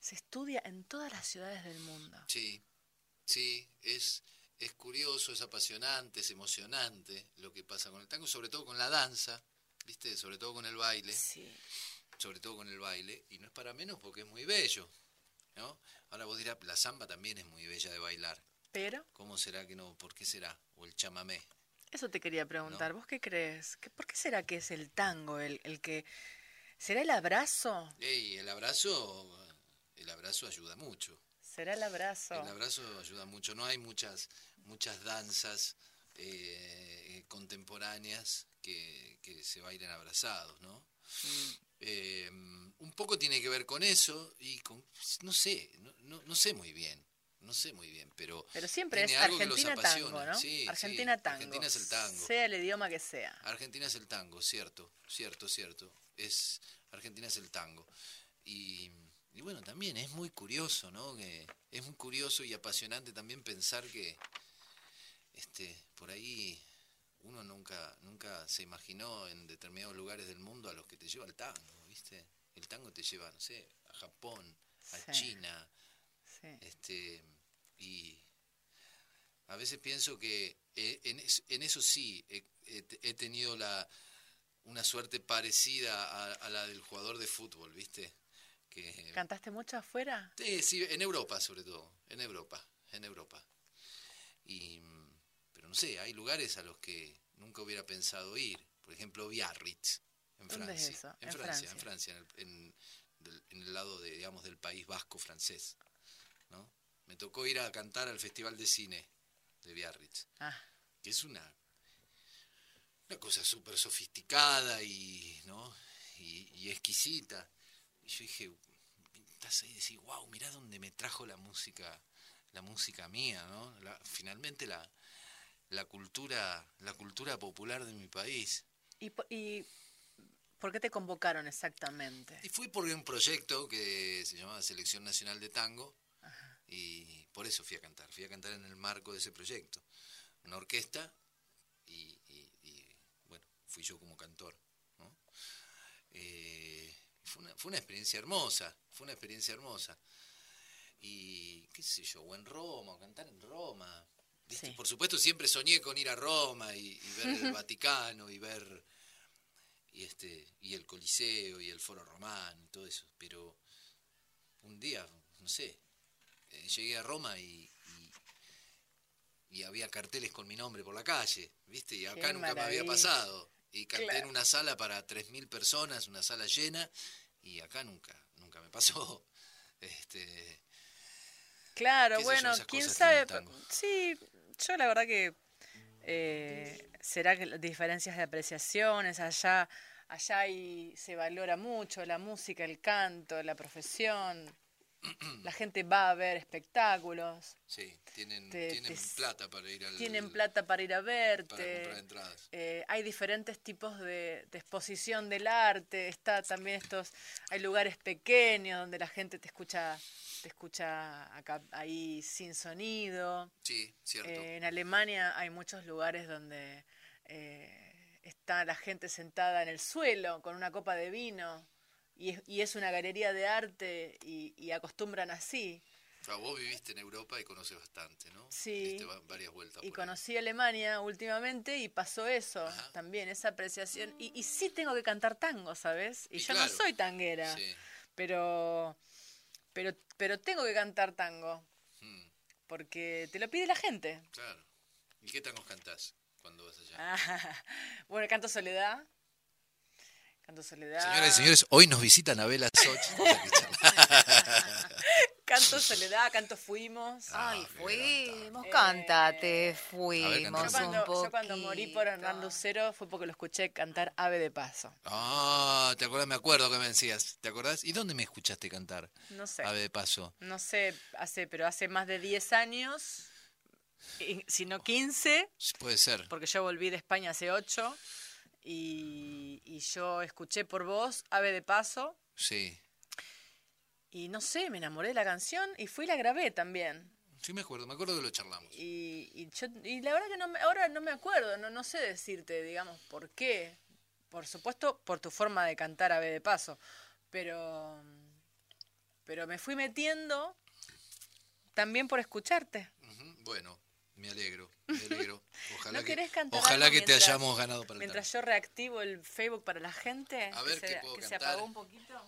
se estudia en todas las ciudades del mundo. Sí, sí, es, es curioso, es apasionante, es emocionante lo que pasa con el tango, sobre todo con la danza, ¿viste? Sobre todo con el baile, Sí. sobre todo con el baile, y no es para menos porque es muy bello, ¿no? Ahora vos dirás, la samba también es muy bella de bailar. Pero ¿Cómo será que no? ¿Por qué será? O el chamamé. Eso te quería preguntar. ¿Vos qué crees? ¿Qué- ¿Por qué será que es el tango el, el que... ¿Será el abrazo? Ey, el abrazo, el abrazo ayuda mucho. ¿Será el abrazo? El abrazo ayuda mucho. No hay muchas, muchas danzas eh, contemporáneas que, que se bailen abrazados, ¿no? Mm. Eh, un poco tiene que ver con eso y con, no sé, no, no, no sé muy bien, no sé muy bien, pero Pero siempre es Argentina tango. ¿no? Sí, sí, Argentina tango. Argentina es el tango. Sea el idioma que sea. Argentina es el tango, cierto, cierto, cierto. Es Argentina es el tango. Y, y bueno, también es muy curioso, ¿no? Que es muy curioso y apasionante también pensar que este por ahí uno nunca nunca se imaginó en determinados lugares del mundo a los que te lleva el tango, ¿viste? El tango te lleva, no sé, a Japón, a Sí. China, Sí. este y a veces pienso que eh, en, en eso sí he, he te- he tenido la una suerte parecida a, a la del jugador de fútbol, ¿viste? Que ¿Cantaste mucho afuera? Sí, sí, en Europa sobre todo, en Europa, en Europa. Y pero no sé, hay lugares a los que nunca hubiera pensado ir, por ejemplo Biarritz en ¿Dónde es Francia, eso? en, En Francia, en Francia. Francia, en el, en- del- en el lado de digamos del país vasco francés. Me tocó ir a cantar al Festival de Cine de Biarritz, Ah, que es una, una cosa súper sofisticada y, ¿no? y, y exquisita. Y yo dije, estás ahí y decís, wow, mirá dónde me trajo la música, la música mía, ¿no? La- finalmente la, la cultura, la cultura popular de mi país. ¿y, y por qué te convocaron exactamente? Y fui por un proyecto que se llamaba Selección Nacional de Tango y por eso fui a cantar. Fui a cantar en el marco de ese proyecto. Una orquesta y, y- y, bueno, fui yo como cantor. ¿no? Eh, fue, una, fue una experiencia hermosa, fue una experiencia hermosa. Y qué sé yo, o en Roma, o cantar en Roma. Por supuesto siempre soñé con ir a Roma y, y ver el Vaticano y ver y este y el Coliseo y el Foro Romano y todo eso, pero un día, no sé, eh, llegué a Roma y, y, y había carteles con mi nombre por la calle, ¿viste? Y acá Qué nunca me había pasado. Y canté en una sala para 3.000 personas, una sala llena, y acá nunca, nunca me pasó. Este, Claro, bueno, quién sabe. Sí, yo la verdad que eh, será que las diferencias de apreciaciones allá, allá ahí se valora mucho la música, el canto, la profesión. La gente va a ver espectáculos, sí, tienen, Te- tienen te- plata para ir al... tienen plata para ir a para verte. comprar entradas. eh, hay diferentes tipos de, de exposición del arte, está también estos, hay lugares pequeños donde la gente te escucha, te escucha acá, ahí sin sonido. Sí, cierto. Eh, en Alemania hay muchos lugares donde eh, está la gente sentada en el suelo con una copa de vino y es, y es una galería de arte y, y acostumbran así. Ah, vos viviste en Europa y conoces bastante, ¿no? Sí. Varias vueltas. Y por ahí. conocí Alemania últimamente y pasó eso Ajá. también, esa apreciación. Y, y sí tengo que cantar tango, ¿sabes? Y, Y yo claro. no soy tanguera, Sí. pero, pero, pero tengo que cantar tango Mm, porque te lo pide la gente. claro. ¿Y qué tangos cantás cuando vas allá? Ah, bueno, canto Soledad. Canto Soledad. Señoras y señores, hoy nos visita Anabela Soch. Canto Soledad, canto Fuimos. Ay, Ah, fuimos, Eh, cántate, ver, fuimos Yo cantame. un cuando, poquito. yo cuando morí por Hernán Lucero fue porque lo escuché cantar Ave de Paso. Ah, ¿te acordás? Me acuerdo que me decías. ¿Te acordás? ¿Y dónde me escuchaste cantar? No sé. Ave de paso. No sé, hace, pero hace más de 10 años, y- si no 15, Sí, Puede ser. porque yo volví de España hace 8, y, y yo escuché por vos Ave de Paso, Sí. y no sé, me enamoré de la canción y fui y la grabé también. Sí, me acuerdo. Me acuerdo que lo charlamos. Y, y, yo, y la verdad que no me- ahora no me acuerdo, no, no sé decirte, digamos, por qué. Por supuesto, por tu forma de cantar Ave de Paso, pero, pero me fui metiendo también por escucharte. Bueno, me alegro. Me alegro. Ojalá ¿No que, ojalá te mientras- hayamos ganado para el Mientras yo reactivo el Facebook para la gente, A que ver, se, ¿qué puedo que se apagó un poquito.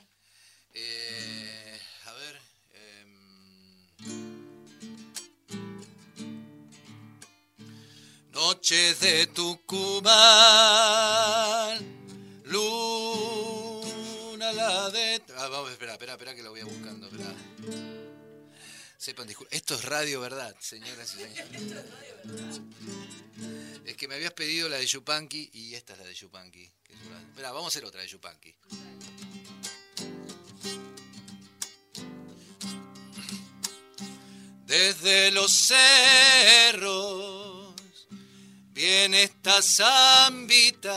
Eh, a ver. em, Noches de Tucumán, luna la de... Ah, vamos, espera, espera, espera que lo voy a buscando, espera. Esto es radio, ¿verdad, señoras y señores? Es que me habías pedido la de Yupanqui y esta es la de Yupanqui. Espera, vamos a hacer otra de Yupanqui. Desde los cerros viene esta zambita,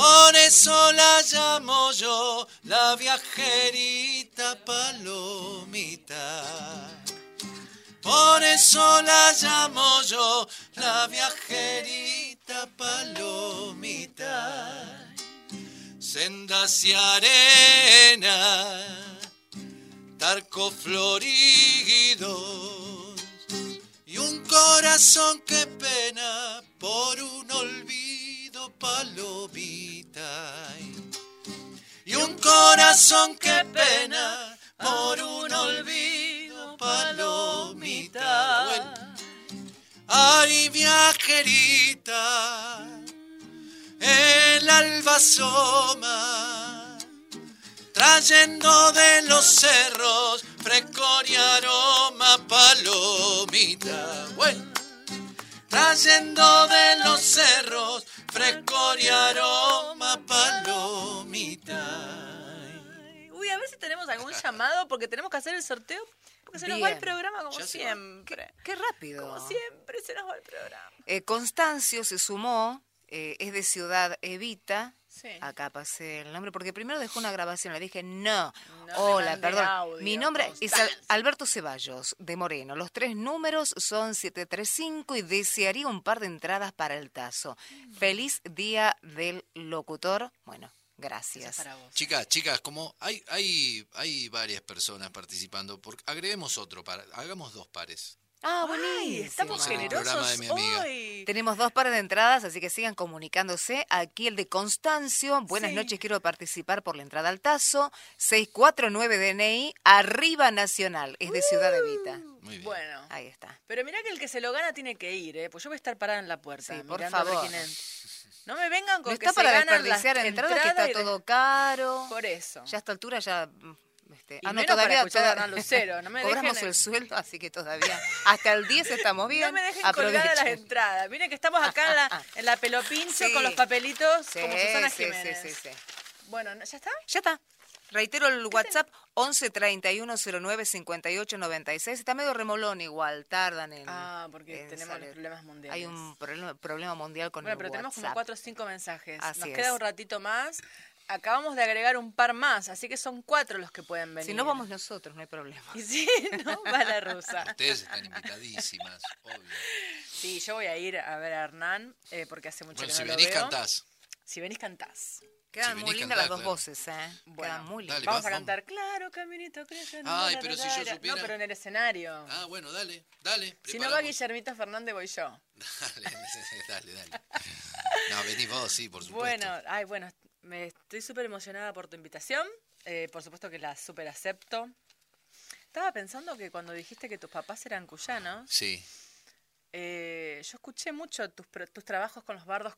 por eso la llamo yo la viajerita palomita. Por eso la llamo yo la viajerita palomita. Sendas y arena Tarco floridos y un corazón que pena por un olvido palomita y un corazón que pena por un olvido palomita ay viajerita el alba asoma trayendo de los cerros frescor y aroma palomita. Bueno. cayendo de los cerros, frescor y aroma palomita. Uy, a ver si tenemos algún llamado porque tenemos que hacer el sorteo. Porque se nos va el programa como siempre. Qué rápido. Como siempre se nos va el programa. Eh, Constancio se sumó, eh, es de Ciudad Evita. Sí. Acá pasé el nombre, porque primero dejó una grabación, le dije, no, hola, perdón. audio, Mi nombre es. Alberto Ceballos, de Moreno. Los tres números son 735 y desearía un par de entradas para el tazo. Feliz Día del Locutor. Bueno, gracias. Para vos. Chicas, chicas, como hay, hay, hay varias personas participando, por, agreguemos otro, para, hagamos dos pares. Ah, Ay, buenísimo. estamos Como el programa generosos de mi amiga. hoy. Tenemos dos pares de entradas, así que sigan comunicándose. Aquí el de Constancio. Buenas Sí. noches, quiero participar por la entrada al Tazo. 649 DNI, Arriba Nacional. Es de Ciudad Evita. Muy bien. Bueno. Ahí está. Pero mirá que el que se lo gana tiene que ir, ¿eh? Pues yo voy a estar parada en la puerta. Sí, por mirando a ver favor. No me vengan con No que está se para ganan las desperdiciar entradas, que está de- todo caro. Por eso. Ya a esta altura ya... Este, Y ah, no, para todavía, escuchar a Lucero, no me Cobramos dejen- el sueldo, así que todavía hasta el 10 estamos bien. No me dejen colgar las Aprovechen. entradas. Miren que estamos acá en la, en la pelopincho Sí. con los papelitos Sí, como Susana Jiménez. sí, sí, sí. Bueno, ¿no- ¿ya está? Ya está. Reitero el WhatsApp 11 31 09 58 96. Está medio remolón igual, tardan en. Ah, porque en tenemos salir. los problemas mundiales. Hay un problema, problema mundial con Bueno, el pero tenemos como WhatsApp. cuatro o cinco mensajes. Así Nos es. queda un ratito más. Acabamos de agregar un par más, así que son cuatro los que pueden venir. Si no vamos nosotros, no hay problema. Y si no, va la rusa. Ustedes están invitadísimas, obvio. Sí, yo voy a ir a ver a Hernán, eh, porque hace mucho Bueno, que si no lo venís, veo. cantás. Si venís, cantás. Quedan Si muy lindas las dos claro. voces, ¿eh? Bueno, Quedan muy lindas. Vamos a cantar, claro, caminito crece. Ay, pero si yo supiera- No, pero en el escenario. Ah, bueno, dale, dale. si no va. Guillermito Fernández, voy yo. Dale, dale, dale. No, venís vos, sí, por supuesto. Bueno, ay, bueno, me estoy súper emocionada por tu invitación. Eh, por supuesto que la súper acepto. Estaba pensando que cuando dijiste que tus papás eran cuyanos, Sí, eh, yo escuché mucho tus, tus trabajos con los bardos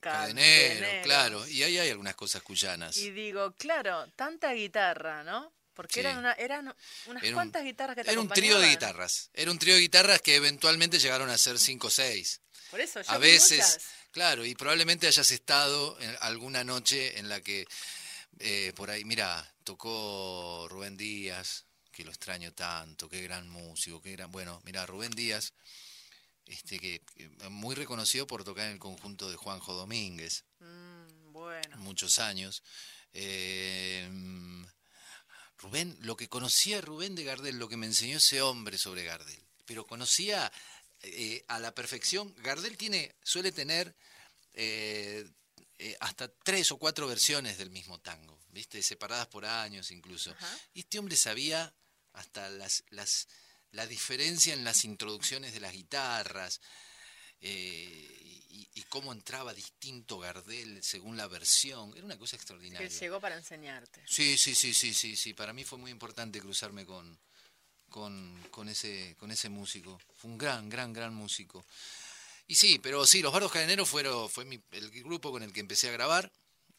cadeneros. claro. Y ahí hay algunas cosas cuyanas. Y digo, claro, tanta guitarra, ¿no? Porque Sí. eran, una, eran unas Era un- cuantas guitarras que te Era un trío de guitarras. Era un trío de guitarras que eventualmente llegaron a ser cinco o seis. Por eso, yo A veces, muchas. Claro, y probablemente hayas estado en alguna noche en la que eh, por ahí, mira, tocó Rubén Díaz, que lo extraño tanto, qué gran músico, qué gran, bueno, mira, Rubén Díaz, este que muy reconocido por tocar en el conjunto de Juanjo Domínguez, Mm, bueno. muchos años. Eh, Rubén, lo que conocía Rubén de Gardel, lo que me enseñó ese hombre sobre Gardel, pero conocía eh, a la perfección. Gardel tiene, suele tener eh, eh, hasta tres o cuatro versiones del mismo tango, ¿viste? Separadas por años incluso. Ajá. Y este hombre sabía hasta las, las, la diferencia en las introducciones de las guitarras. eh, y, y cómo entraba distinto Gardel según la versión. Era una cosa Que extraordinaria. llegó para enseñarte. Sí, sí, sí, sí, sí, sí. Para mí fue muy importante cruzarme con, con, con ese, con ese músico. Fue un gran, gran, gran músico. Y sí, pero sí, los Bardos Cadeneros fueron, fue mi- el grupo con el que empecé a grabar.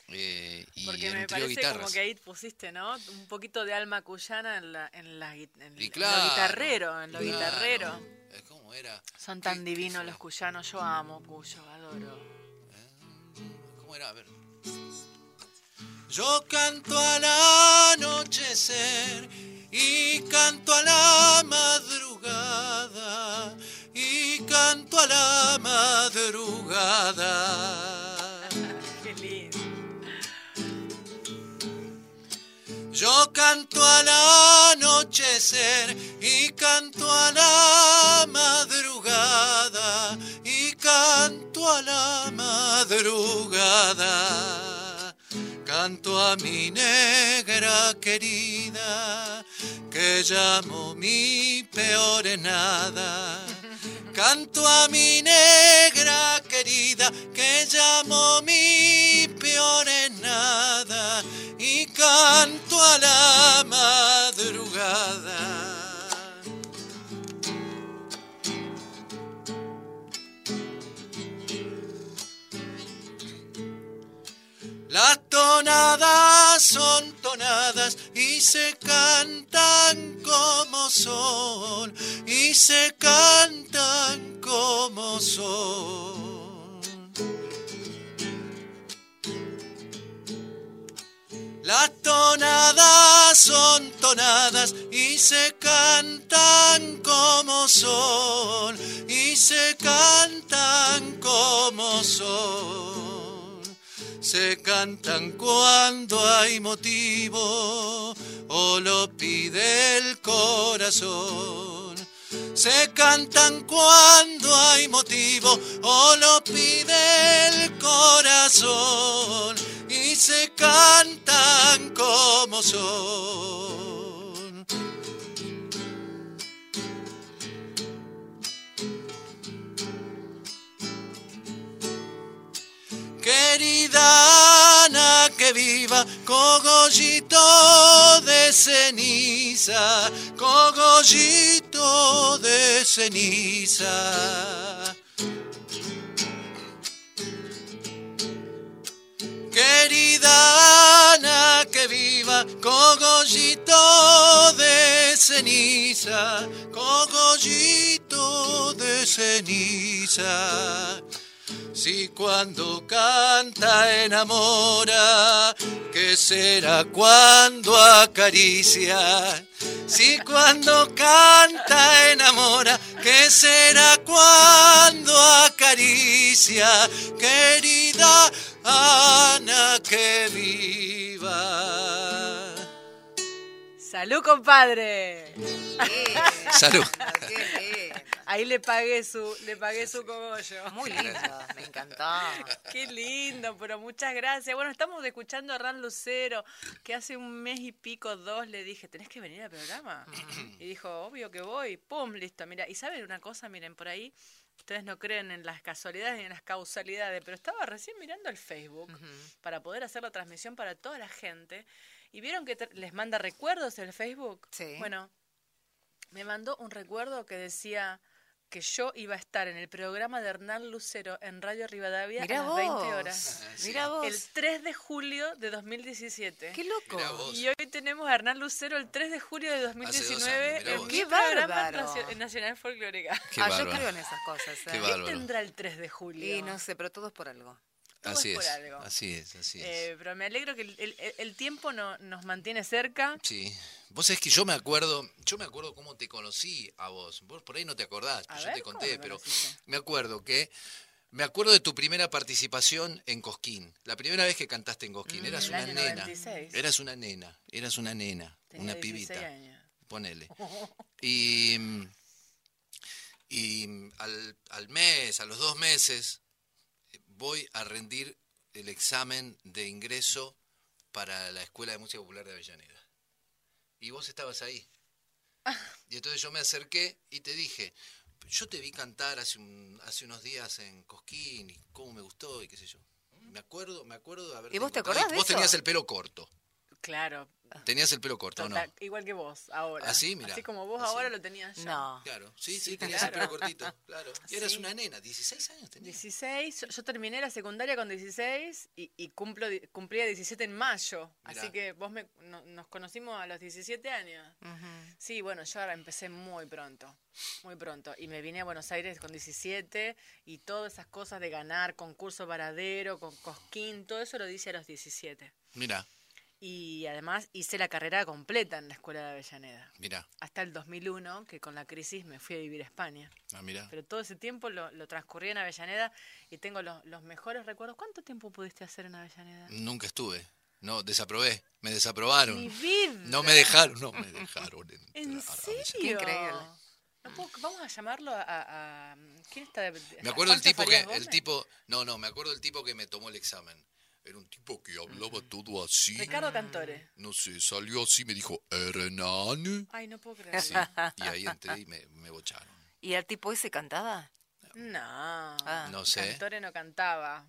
eh, y Porque me parece guitarras. como que ahí pusiste, ¿no? Un poquito de alma cuyana en, la, en, la, en, Y en claro, lo guitarrero, en lo claro. guitarrero. Eh, ¿Cómo era? Son tan ¿Qué- qué divinos los cuyanos, yo amo Cuyo, adoro. ¿Cómo era? A ver. Yo canto al anochecer y canto a la madrugada y canto a la madrugada. Qué lindo. Yo canto al anochecer y canto a la madrugada y canto a la madrugada. Canto a mi negra querida que llamo mi peor nada. Canto a mi negra querida que llamo mi peor nada y canto a la madrugada. Las tonadas son tonadas y se cantan como son y se cantan como son. Las tonadas son tonadas y se cantan como son y se cantan como son. Se cantan cuando hay motivo o lo pide el corazón. Se cantan cuando hay motivo o lo pide el corazón y se cantan como son. Querida cogollito de ceniza, cogollito de ceniza. Querida Ana, que viva cogollito de ceniza, cogollito de ceniza. Si cuando canta enamora, ¿qué será cuando acaricia? Si cuando canta enamora, ¿qué será cuando acaricia? Querida Ana, que viva. ¡Salud, compadre! Salud. Qué lindo. Ahí le pagué su, le pagué su cogollo. Muy lindo, me encantó. Qué lindo, pero muchas gracias. Bueno, estamos escuchando a Ran Lucero, que hace un mes y pico, dos, le dije, ¿tenés que venir al programa? Y dijo, obvio que voy. Pum, listo. Mira, y saben una cosa, miren, por ahí, ustedes no creen en las casualidades ni en las causalidades, pero estaba recién mirando el Facebook para poder hacer la transmisión para toda la gente. ¿Y vieron que les manda recuerdos el Facebook? Sí. Bueno, me mandó un recuerdo que decía que yo iba a estar en el programa de Hernán Lucero en Radio Rivadavia Mirá a las vos. 20 horas. Mirá vos. El 3 de julio de 2017. Qué loco. Y hoy tenemos a Hernán Lucero el 3 de julio de 2019 años, en Qué programa Nacional Folclórica. Qué ah, yo creo en esas cosas. ¿eh? Qué ¿Qué tendrá el 3 de julio? Y no sé, pero todo es por algo. Así es por es, algo. así es, así es. Eh, pero me alegro que el, el- el tiempo no, nos mantiene cerca. Sí. Vos sabés que yo me acuerdo, yo me acuerdo cómo te conocí a vos. Vos por ahí no te acordás, A yo ver, te ¿cómo conté, pero me acuerdo que me acuerdo de tu primera participación en Cosquín. La primera vez que cantaste en Cosquín, eras Mm, el una nena. 96. Eras una nena, eras una nena, Tenía una 16 pibita. años. Ponele. Y, y al, al mes, a los dos meses, voy a rendir el examen de ingreso para la Escuela de Música Popular de Avellaneda. Y vos estabas ahí. Y entonces yo me acerqué y te dije, yo te vi cantar hace, un- hace unos días en Cosquín y cómo me gustó y qué sé yo. Me acuerdo, me acuerdo de haber ¿Y vos te acordás de Vos eso? tenías el pelo corto. Claro, Tenías el pelo corto, ¿o ¿no? total, igual que vos ahora. Ah, sí, mirá. Así como vos Ah, ahora lo tenías ya. No. Claro, sí, sí, Sí, tenías claro. el pelo cortito, claro. Y eras Sí. una nena, 16 años tenías. 16, yo, yo terminé la secundaria con 16 y, y cumplo, cumplía 17 en mayo. Mirá. Así que vos me, no- nos conocimos a los 17 años. Sí, bueno, yo ahora empecé muy pronto, muy pronto. Y me vine a Buenos Aires con 17 y todas esas cosas de ganar, concurso varadero, con Cosquín, todo eso lo hice a los 17. Mira, Y además hice la carrera completa en la Escuela de Avellaneda. mira, Hasta el 2001, que con la crisis me fui a vivir a España. ah, mira. Pero todo ese tiempo lo, lo transcurrí en Avellaneda y tengo los, los mejores recuerdos. ¿Cuánto tiempo pudiste hacer en Avellaneda? Nunca estuve. No, desaprobé. Me desaprobaron. Mi vida. No me dejaron, no me dejaron. entrar ¿En serio? Qué increíble. No puedo- vamos a llamarlo a, a- a- ¿Quién está? de- Me acuerdo el tipo que, el tipo, no, no, me acuerdo el tipo que me tomó el examen. Era un tipo que hablaba todo así. Ricardo Cantore. No sé, salió así, me dijo, Hernán. Ay, no puedo creer. Sí, y ahí entré y me, me bocharon. ¿Y el tipo ese cantaba? No. Ah. No sé, Cantore no cantaba.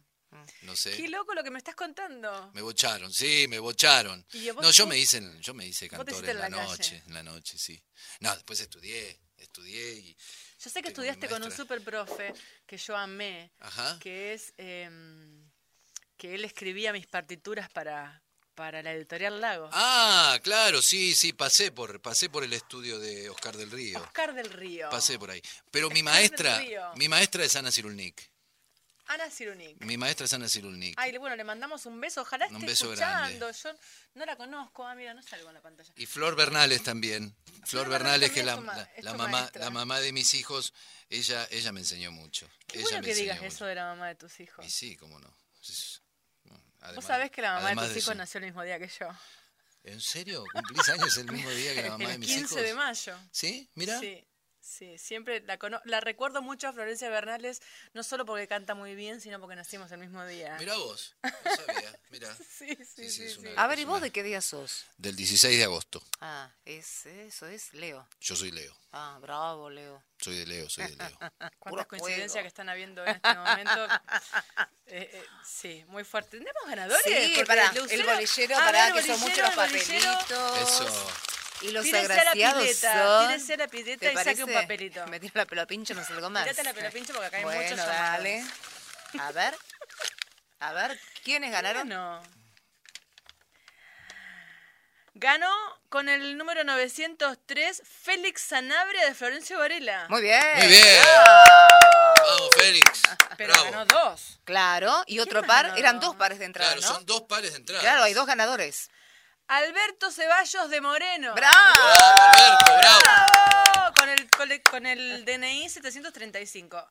no sé. Qué loco lo que me estás contando. Me bocharon, sí, me bocharon. ¿Y a vos- No, yo me hice, yo me hice cantor en la, noche, en la noche, sí. No, después estudié, estudié y, Yo sé que estudiaste con un super profe que yo amé, ajá, que es em, que él escribía mis partituras para, para la editorial Lago. Ah, claro, sí, sí, pasé por, pasé por el estudio de Oscar del Río. Oscar del Río. Pasé por ahí. Pero mi Oscar maestra, mi maestra es Ana Cirulnik. Ana Cirunic. Mi maestra es Ana Cirulnik. Ay, bueno, le mandamos un beso. Ojalá Un esté beso escuchando. Yo no la conozco. Ah, mira, no salgo en la pantalla. Y Flor Bernales también. Flor Flor Bernales, que es la, tu la- mamá, maestra. la mamá de mis hijos, ella, ella me enseñó mucho. Qué ella bueno me que digas mucho. eso de la mamá de tus hijos. Y sí, cómo no. Es- no, Vos además- sabés que la mamá de además tus hijos nació el mismo día que yo. ¿En serio? ¿Cumplís años el mismo día que la mamá de el mis 15 hijos? de mayo. ¿Sí? Mira. Sí, sí, siempre la, cono- la recuerdo mucho a Florencia Bernales, no solo porque canta muy bien, sino porque nacimos el mismo día. Mira vos. No sabía. Mira. Sí, sí, sí. es sí. una- A ver, ¿y vos una- de qué día sos? Del 16 de agosto. Ah, es, eso es Leo. Yo soy Leo. Ah, bravo, Leo. Soy de Leo, soy de Leo. Cuántas puro coincidencias que están habiendo en este momento. Eh, eh, sí, muy fuerte. ¿Tenemos ganadores? Sí, Lucero- el bolillero, A pará, ver, que son muchos los papelitos. Eso. Y los Tírese a la agraciados pileta, son... la pileta ¿Te y saque un parece? papelito. Me tiro la pelo pincho, no salgo más. Tírate la pelo pincho porque acá hay bueno, muchos dale. A ver. A ver, ¿quiénes ganaron? Ganó. Ganó con el número 903 Félix Sanabria de Florencio Varela. Muy bien. Muy bien. Vamos, Félix. Pero Bravo. ganó dos. Claro, y otro par, ganó? eran dos pares de entrada, Claro, ¿no? son dos pares de entrada. Claro, hay dos ganadores. Alberto Ceballos de Moreno. ¡Bravo! Alberto, bravo. ¡Bravo! Con el, con el, con el DNI 735.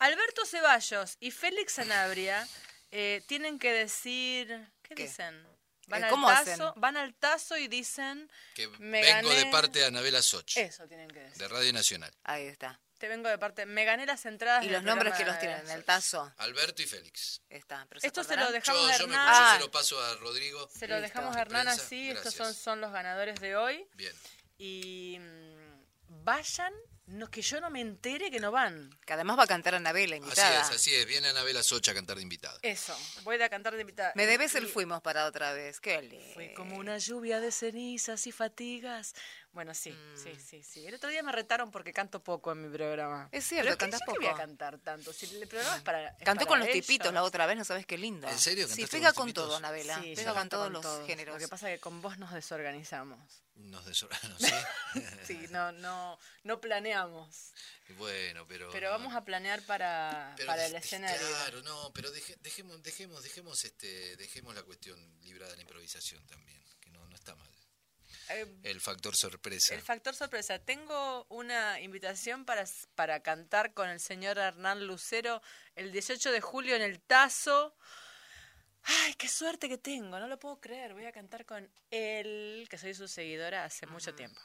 Alberto Ceballos y Félix Sanabria eh, tienen que decir. ¿Qué, ¿Qué? dicen? Van Eh, al, ¿cómo tazo, hacen? van al tazo y dicen. Que Me vengo de parte de Anabela Soch, Eso tienen que decir. de Radio Nacional. Ahí está. Te vengo de parte. Me gané las entradas. Y los nombres que los tienen en el tazo. Alberto y Félix. Está. pero Esto se lo dejamos Yo, a yo, me, Hernán. yo Ah. se lo paso a Rodrigo. Se lo Listo. dejamos a Hernán así. Estos son, son los ganadores de hoy. Bien. Y mm, vayan, no, que yo no me entere que no van. Que además va a cantar Anabela, Así invitada. es, así es. Viene Anabela Soch a cantar de invitada. Eso, voy a cantar de invitada. Me debes el fuimos para otra vez. Qué lindo. Fue como una lluvia de cenizas y fatigas. Bueno, sí, sí, Mm. sí, sí. El otro día me retaron porque canto poco en mi programa. Es cierto, Pero cantás yo qué voy a poco. cantar tanto. Si el programa es para. es Cantó para con los ellos. tipitos la otra vez, no sabes qué lindo. ¿En serio? Sí, ¿Cantaste pega con todo, Anabela. Sí, pega con todos con los todos. géneros. Lo que pasa es que con vos nos desorganizamos. Nos desorganó, ¿sí? Sí, no, no, no planeamos. Bueno, pero. Pero vamos a planear para, para el escenario. Claro, no, pero deje- dejemos, dejemos, dejemos, este, dejemos la cuestión librada de la improvisación también, que no, no está mal. Eh, El factor sorpresa. El factor sorpresa. Tengo una invitación para, para cantar con el señor Hernán Lucero el 18 de julio en el Tazo. Ay, qué suerte que tengo, no lo puedo creer. Voy a cantar con él, que soy su seguidora hace mucho tiempo.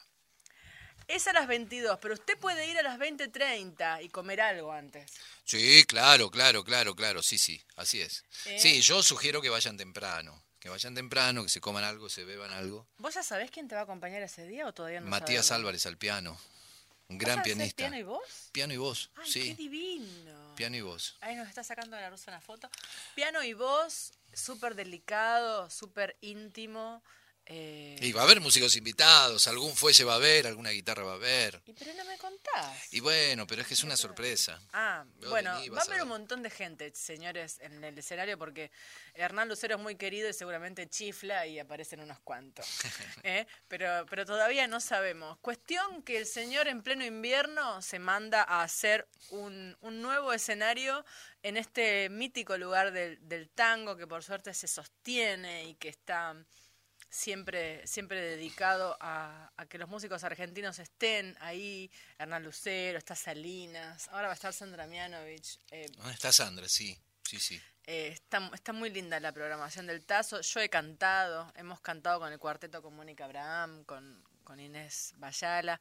Es a las 22, pero usted puede ir a las 20.30 y comer algo antes. Sí, claro, claro, claro, claro, sí, sí, así es. ¿Eh? Sí, yo sugiero que vayan temprano, que vayan temprano, que se coman algo, se beban algo. ¿Vos ya sabés quién te va a acompañar ese día o todavía no Matías? Álvarez al piano, un ¿Vos gran pianista. piano y voz? Piano y voz, Ay, qué sí, divino. piano y voz. Ahí nos está sacando de la rusa una foto. Piano y voz, súper delicado, súper íntimo. Eh, Y va a haber músicos invitados, algún fuelle va a haber, alguna guitarra va a haber. y pero no me contás. Y bueno, pero es que es una sorpresa. Ah, bueno, vení, va a a haber un montón de gente, señores, en el escenario porque Hernán Lucero es muy querido y seguramente chifla y aparecen unos cuantos. ¿eh? pero, pero todavía no sabemos. Cuestión que el señor en pleno invierno se manda a hacer un, un nuevo escenario en este mítico lugar del, del tango que por suerte se sostiene y que está siempre, siempre dedicado a, a que los músicos argentinos estén ahí. Hernán Lucero, está Salinas, ahora va a estar Sandra Mianovich. eh, ¿Dónde está Sandra? Sí, sí, sí. eh, está, está muy linda la programación del Tazo. Yo he cantado, hemos cantado con el cuarteto con Mónica Abraham, con, con Inés Bayala.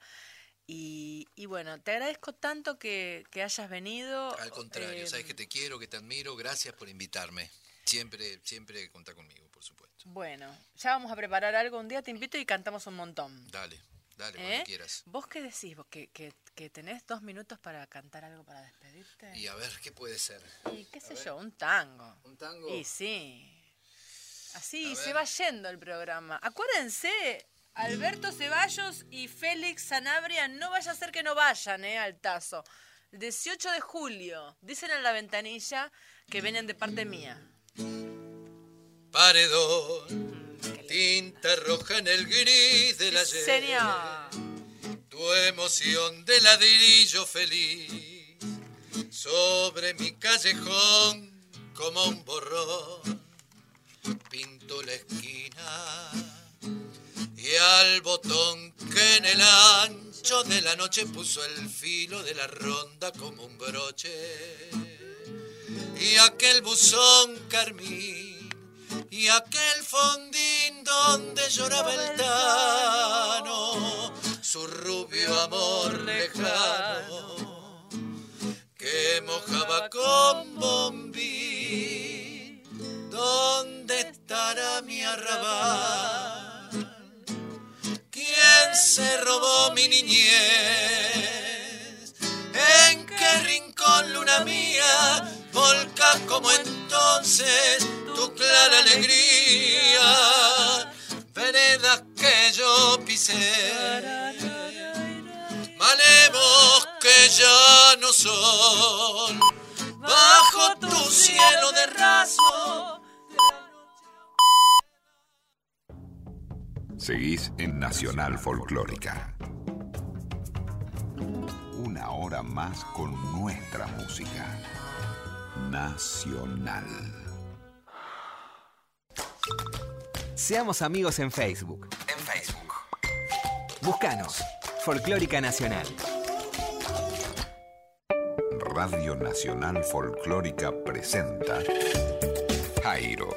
Y, y bueno, te agradezco tanto que, que hayas venido. Al contrario, eh, sabes que te quiero, que te admiro, gracias por invitarme. Siempre, siempre contá conmigo, por supuesto. Bueno, ya vamos a preparar algo. Un día te invito y cantamos un montón. Dale, dale, ¿Eh? cuando quieras. ¿Vos qué decís? ¿Vos que, que, que tenés dos minutos para cantar algo para despedirte? Y a ver, ¿qué puede ser? Y qué sé yo, un tango. ¿Un tango? Y sí. Así A se ver. va yendo el programa. Acuérdense, Alberto Ceballos y Félix Sanabria, no vaya a ser que no vayan eh, al tazo. El 18 de julio, dicen en la ventanilla que vienen de parte mía. Paredón, tinta roja en el gris del Sí, ayer. señor. Tu emoción de ladrillo feliz sobre mi callejón como un borrón. Pinto la esquina y al botón que en el ancho de la noche puso el filo de la ronda como un broche. Y aquel buzón carmín y aquel fondín donde lloraba el tano, su rubio amor lejano Nacional Folclórica. Una hora más con nuestra música. Nacional. Seamos amigos en Facebook. En Facebook. Búscanos. Folclórica Nacional. Radio Nacional Folclórica presenta Jairo.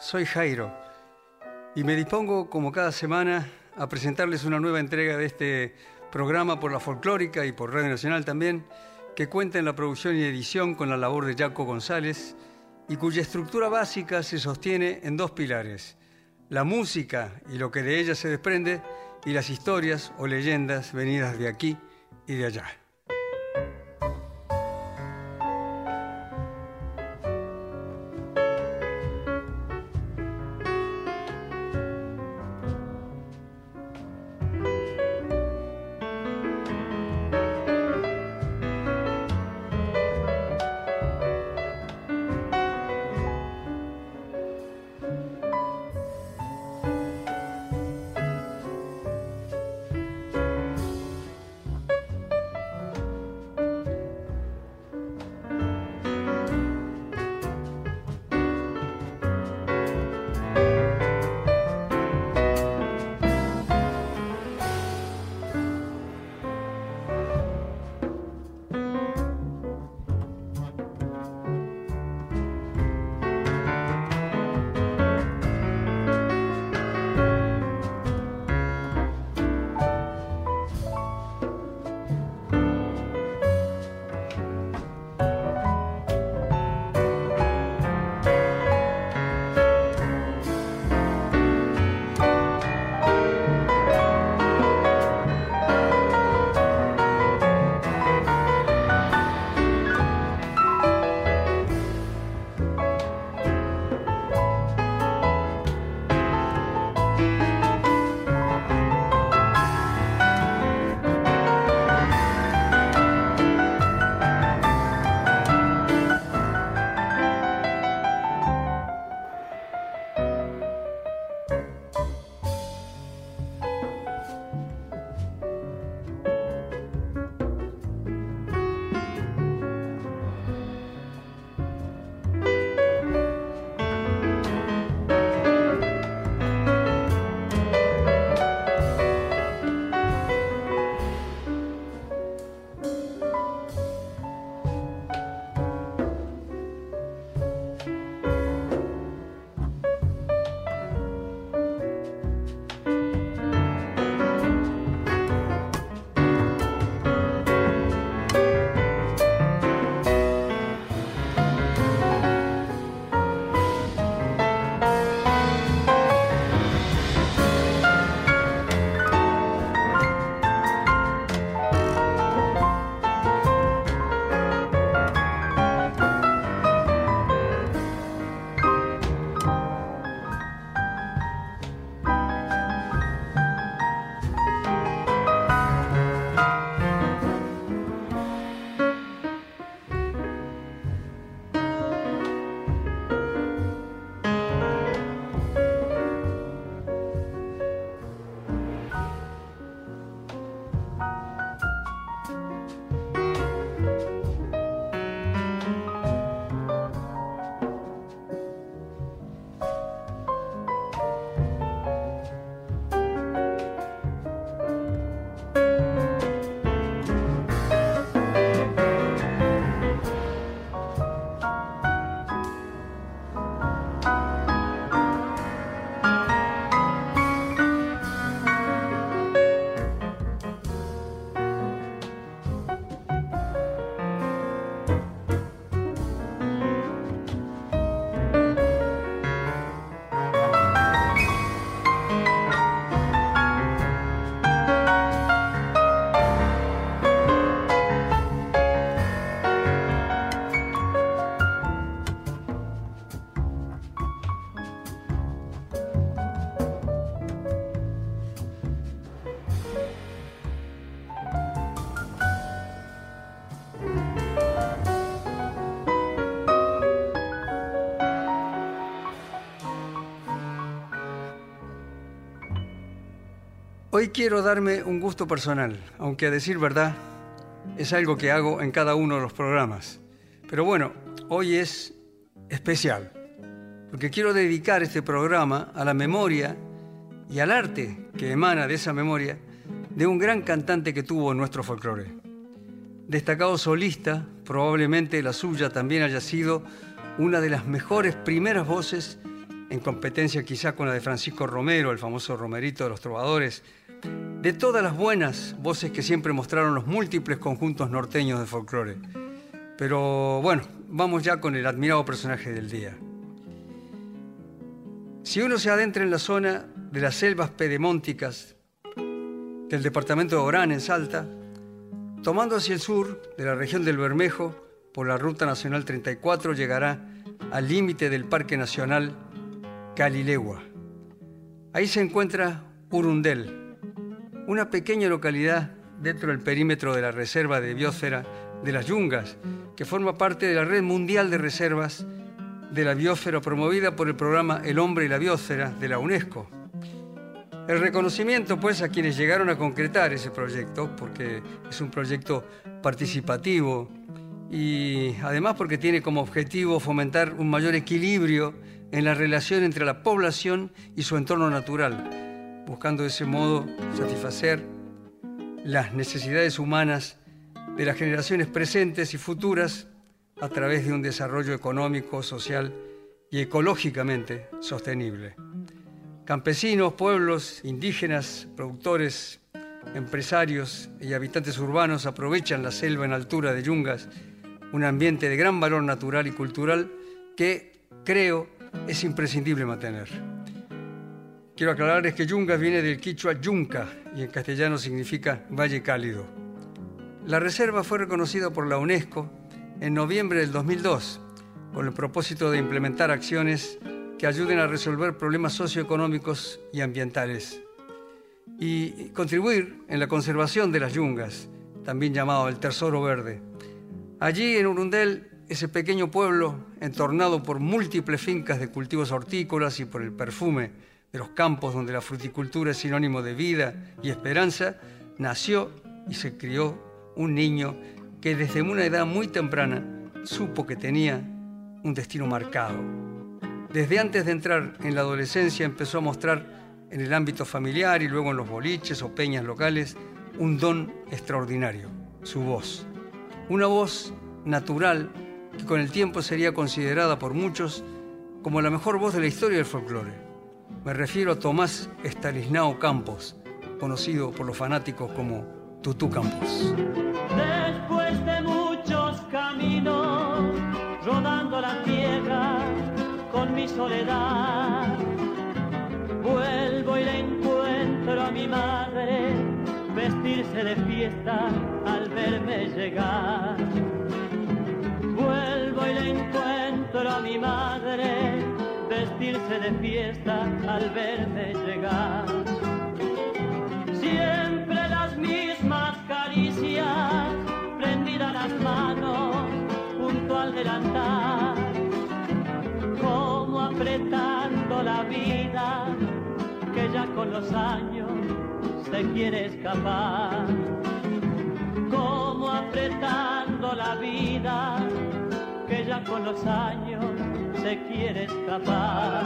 Soy Jairo y me dispongo, como cada semana, a presentarles una nueva entrega de este programa por la folclórica y por Radio Nacional también, que cuenta en la producción y edición con la labor de Jaco González y cuya estructura básica se sostiene en dos pilares, la música y lo que de ella se desprende y las historias o leyendas venidas de aquí y de allá. Hoy quiero darme un gusto personal, aunque a decir verdad es algo que hago en cada uno de los programas. Pero bueno, hoy es especial, porque quiero dedicar este programa a la memoria y al arte que emana de esa memoria de un gran cantante que tuvo nuestro folclore. Destacado solista, probablemente la suya también haya sido una de las mejores primeras voces en competencia quizá con la de Francisco Romero, el famoso Romerito de los Trovadores, de todas las buenas voces que siempre mostraron los múltiples conjuntos norteños de folclore. Pero bueno, vamos ya con el admirado personaje del día. Si uno se adentra en la zona de las selvas pedemónticas del departamento de Orán, en Salta, tomando hacia el sur de la región del Bermejo, por la Ruta Nacional 34 llegará al límite del Parque Nacional Calilegua. Ahí se encuentra Urundel, una pequeña localidad dentro del perímetro de la Reserva de Biosfera de las Yungas, que forma parte de la Red Mundial de Reservas de la Biosfera promovida por el programa El Hombre y la Biosfera de la UNESCO. El reconocimiento, pues, a quienes llegaron a concretar ese proyecto, porque es un proyecto participativo y además porque tiene como objetivo fomentar un mayor equilibrio en la relación entre la población y su entorno natural, buscando de ese modo satisfacer las necesidades humanas de las generaciones presentes y futuras a través de un desarrollo económico, social y ecológicamente sostenible. Campesinos, pueblos, indígenas, productores, empresarios y habitantes urbanos aprovechan la selva en altura de Yungas, un ambiente de gran valor natural y cultural que creo es imprescindible mantener. Quiero aclararles que Yungas viene del quichua yunca y en castellano significa valle cálido. La reserva fue reconocida por la UNESCO en noviembre del 2002 con el propósito de implementar acciones que ayuden a resolver problemas socioeconómicos y ambientales y contribuir en la conservación de las yungas, también llamado el Tesoro Verde. Allí en Urundel ese pequeño pueblo, entornado por múltiples fincas de cultivos hortícolas y por el perfume de los campos donde la fruticultura es sinónimo de vida y esperanza, nació y se crió un niño que desde una edad muy temprana supo que tenía un destino marcado. Desde antes de entrar en la adolescencia empezó a mostrar en el ámbito familiar y luego en los boliches o peñas locales un don extraordinario, su voz. Una voz natural que con el tiempo sería considerada por muchos como la mejor voz de la historia del folclore. Me refiero a Tomás Estalisnao Campos, conocido por los fanáticos como Tutú Campos. Después de muchos caminos, rodando la tierra con mi soledad, vuelvo y le encuentro a mi madre vestirse de fiesta al verme llegar Vuelvo y le encuentro a mi madre vestirse de fiesta al verme llegar. Siempre las mismas caricias, prendidas las manos junto al delantal, como apretando la vida que ya con los años se quiere escapar, como apretando la vida que ya con los años se quiere escapar.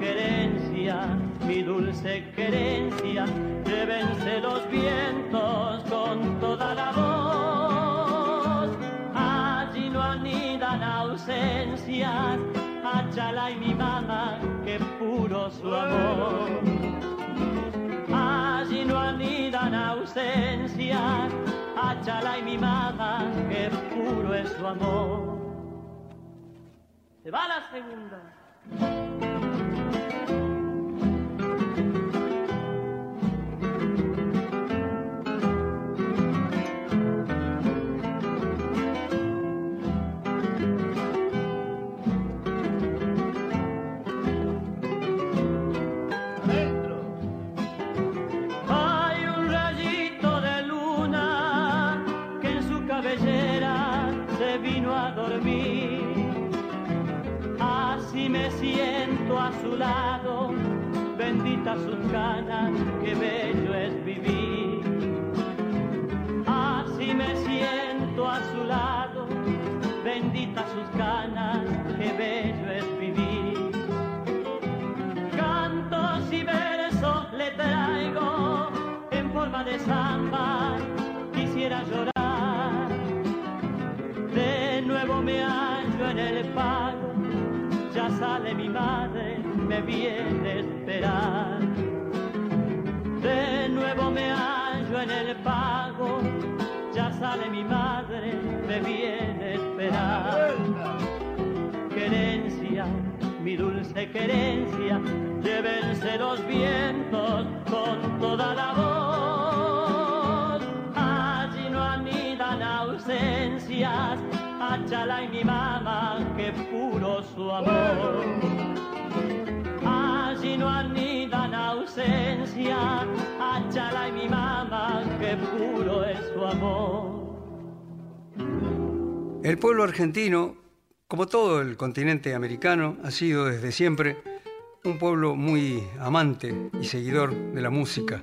Querencia, mi dulce querencia, llévense los vientos con toda la voz. Allí no anidan ausencias, Achala y mi mamá, que puro su amor. Allí no anidan ausencias, Achala y mi mamá, que puro es su amor. Se va la segunda. Su lado, benditas sus ganas, qué bello es vivir. Así me siento a su lado, benditas sus ganas, qué bello es vivir. Cantos y versos le traigo en forma de samba, me viene a esperar. De nuevo me hallo en el pago, ya sale mi madre, me viene a esperar. Querencia, mi dulce querencia, llévense los vientos con toda la voz. Allí no anidan ausencias, Achala y mi mamá, que puro su amor. Y mi mamá, puro es su amor. El pueblo argentino, como todo el continente americano, ha sido desde siempre un pueblo muy amante y seguidor de la música.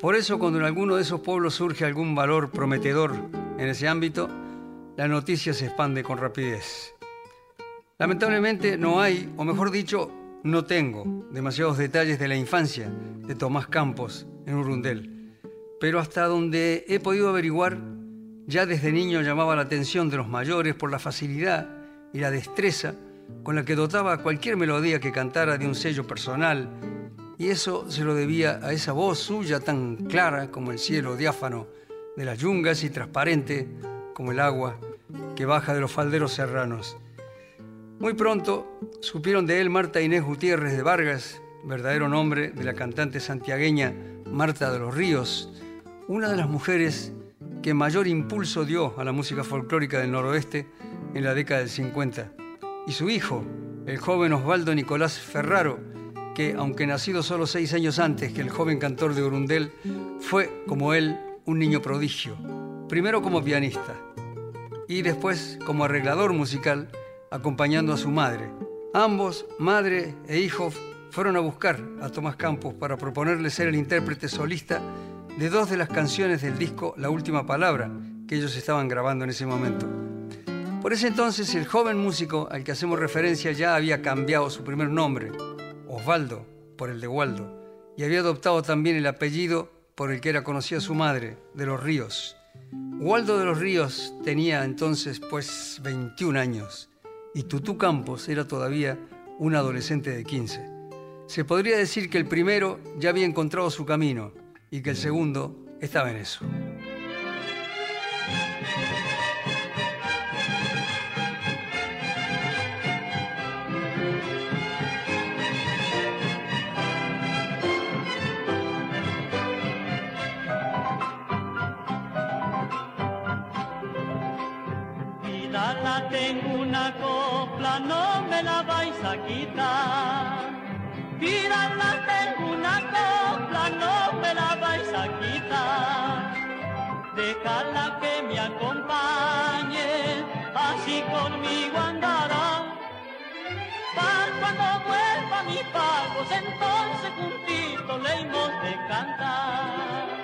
Por eso cuando en alguno de esos pueblos surge algún valor prometedor en ese ámbito, la noticia se expande con rapidez. Lamentablemente no hay, o mejor dicho, no tengo demasiados detalles de la infancia de Tomás Campos en Urundel, pero hasta donde he podido averiguar, ya desde niño llamaba la atención de los mayores por la facilidad y la destreza con la que dotaba cualquier melodía que cantara de un sello personal, y eso se lo debía a esa voz suya tan clara como el cielo diáfano de las yungas y transparente como el agua que baja de los falderos serranos. Muy pronto supieron de él Marta Inés Gutiérrez de Vargas, verdadero nombre de la cantante santiagueña Marta de los Ríos, una de las mujeres que mayor impulso dio a la música folclórica del noroeste en la década del 50, y su hijo, el joven Osvaldo Nicolás Ferraro, que, aunque nacido solo seis años antes que el joven cantor de Urundel, fue, como él, un niño prodigio, primero como pianista y después como arreglador musical, acompañando a su madre. Ambos, madre e hijo, fueron a buscar a Tomás Campos para proponerle ser el intérprete solista de dos de las canciones del disco La Última Palabra que ellos estaban grabando en ese momento. Por ese entonces el joven músico al que hacemos referencia ya había cambiado su primer nombre, Osvaldo, por el de Waldo, y había adoptado también el apellido por el que era conocida su madre, de los Ríos. Waldo de los Ríos tenía entonces pues 21 años y Tutú Campos era todavía un adolescente de 15. Se podría decir que el primero ya había encontrado su camino y que el segundo estaba en eso. No me la vais a quitar. la tengo una copla, no me la vais a quitar. Déjala que me acompañe, así conmigo andará. Para cuando vuelva mi pagos, entonces juntito le de cantar.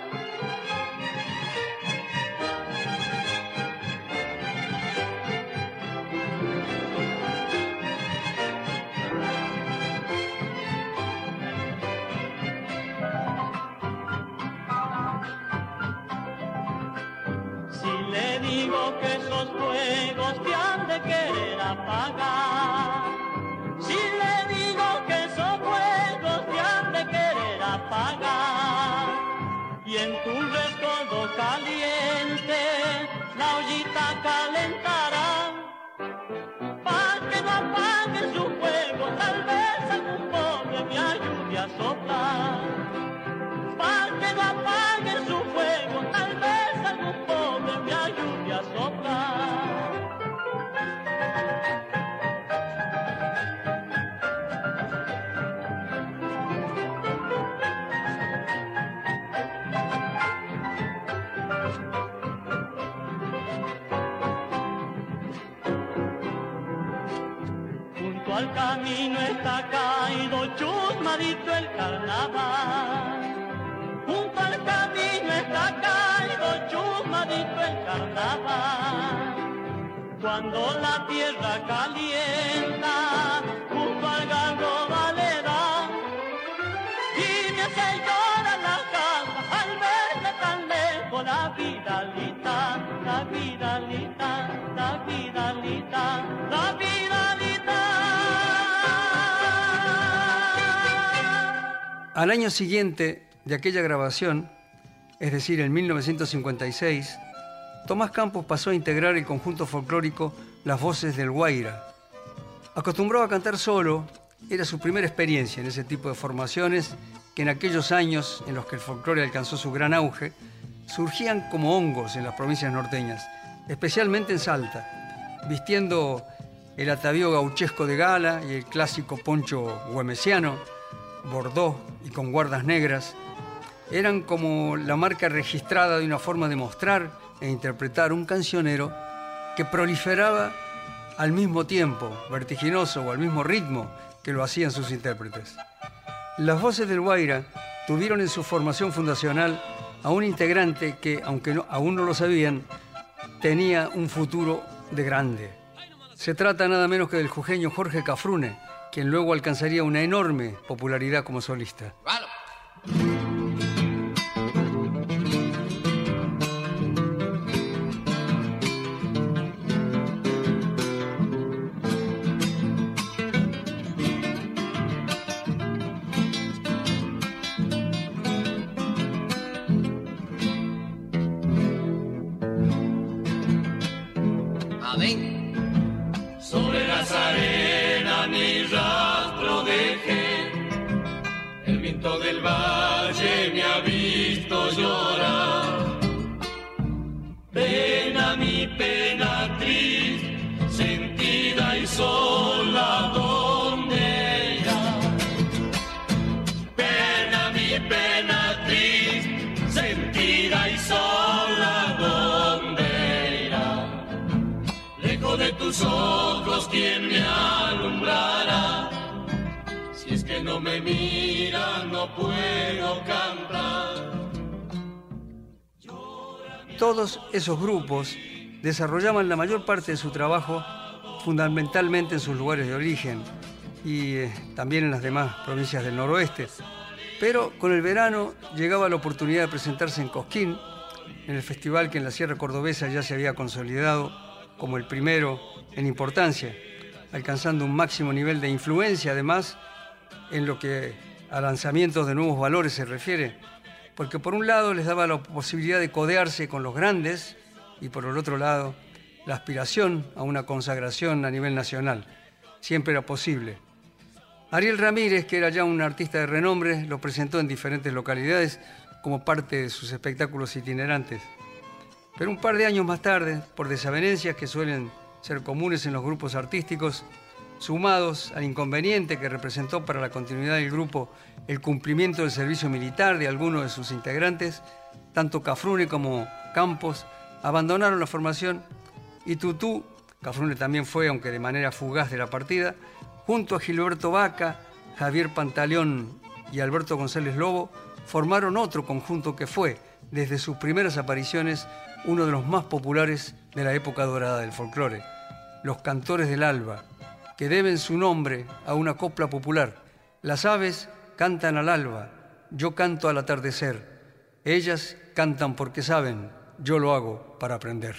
Fuegos te han de querer apagar. Si le digo que esos fuegos te han de querer apagar. Y en tu rescoldo caliente la ollita calentará. Para que no apague su fuego, tal vez algún pobre me ayude a soplar. Para que no apague el carnaval. Junto al camino está caído chusmadito el carnaval. Cuando la tierra calienta, Al año siguiente de aquella grabación, es decir, en 1956, Tomás Campos pasó a integrar el conjunto folclórico Las Voces del Guaira. Acostumbrado a cantar solo, era su primera experiencia en ese tipo de formaciones que en aquellos años en los que el folclore alcanzó su gran auge, surgían como hongos en las provincias norteñas, especialmente en Salta, vistiendo el atavío gauchesco de gala y el clásico poncho güemesiano, bordó y con guardas negras, eran como la marca registrada de una forma de mostrar e interpretar un cancionero que proliferaba al mismo tiempo, vertiginoso o al mismo ritmo que lo hacían sus intérpretes. Las voces del Guaira tuvieron en su formación fundacional a un integrante que, aunque aún no lo sabían, tenía un futuro de grande. Se trata nada menos que del jujeño Jorge Cafrune, quien luego alcanzaría una enorme popularidad como solista. Sola, ¿dónde irá? Pena mi pena triste, sentida y sola, ¿dónde irá? Lejos de tus ojos, ¿quién me alumbrará? Si es que no me mira, no puedo cantar. Todos esos grupos desarrollaban la mayor parte de su trabajo fundamentalmente en sus lugares de origen y eh, también en las demás provincias del noroeste. Pero con el verano llegaba la oportunidad de presentarse en Cosquín, en el festival que en la Sierra Cordobesa ya se había consolidado como el primero en importancia, alcanzando un máximo nivel de influencia además en lo que a lanzamientos de nuevos valores se refiere, porque por un lado les daba la posibilidad de codearse con los grandes y por el otro lado la aspiración a una consagración a nivel nacional. Siempre era posible. Ariel Ramírez, que era ya un artista de renombre, lo presentó en diferentes localidades como parte de sus espectáculos itinerantes. Pero un par de años más tarde, por desavenencias que suelen ser comunes en los grupos artísticos, sumados al inconveniente que representó para la continuidad del grupo el cumplimiento del servicio militar de algunos de sus integrantes, tanto Cafrune como Campos abandonaron la formación y Tutú, Cafrune también fue, aunque de manera fugaz de la partida, junto a Gilberto Vaca, Javier Pantaleón y Alberto González Lobo, formaron otro conjunto que fue, desde sus primeras apariciones, uno de los más populares de la época dorada del folclore, los Cantores del Alba, que deben su nombre a una copla popular. Las aves cantan al alba, yo canto al atardecer. Ellas cantan porque saben, yo lo hago para aprender.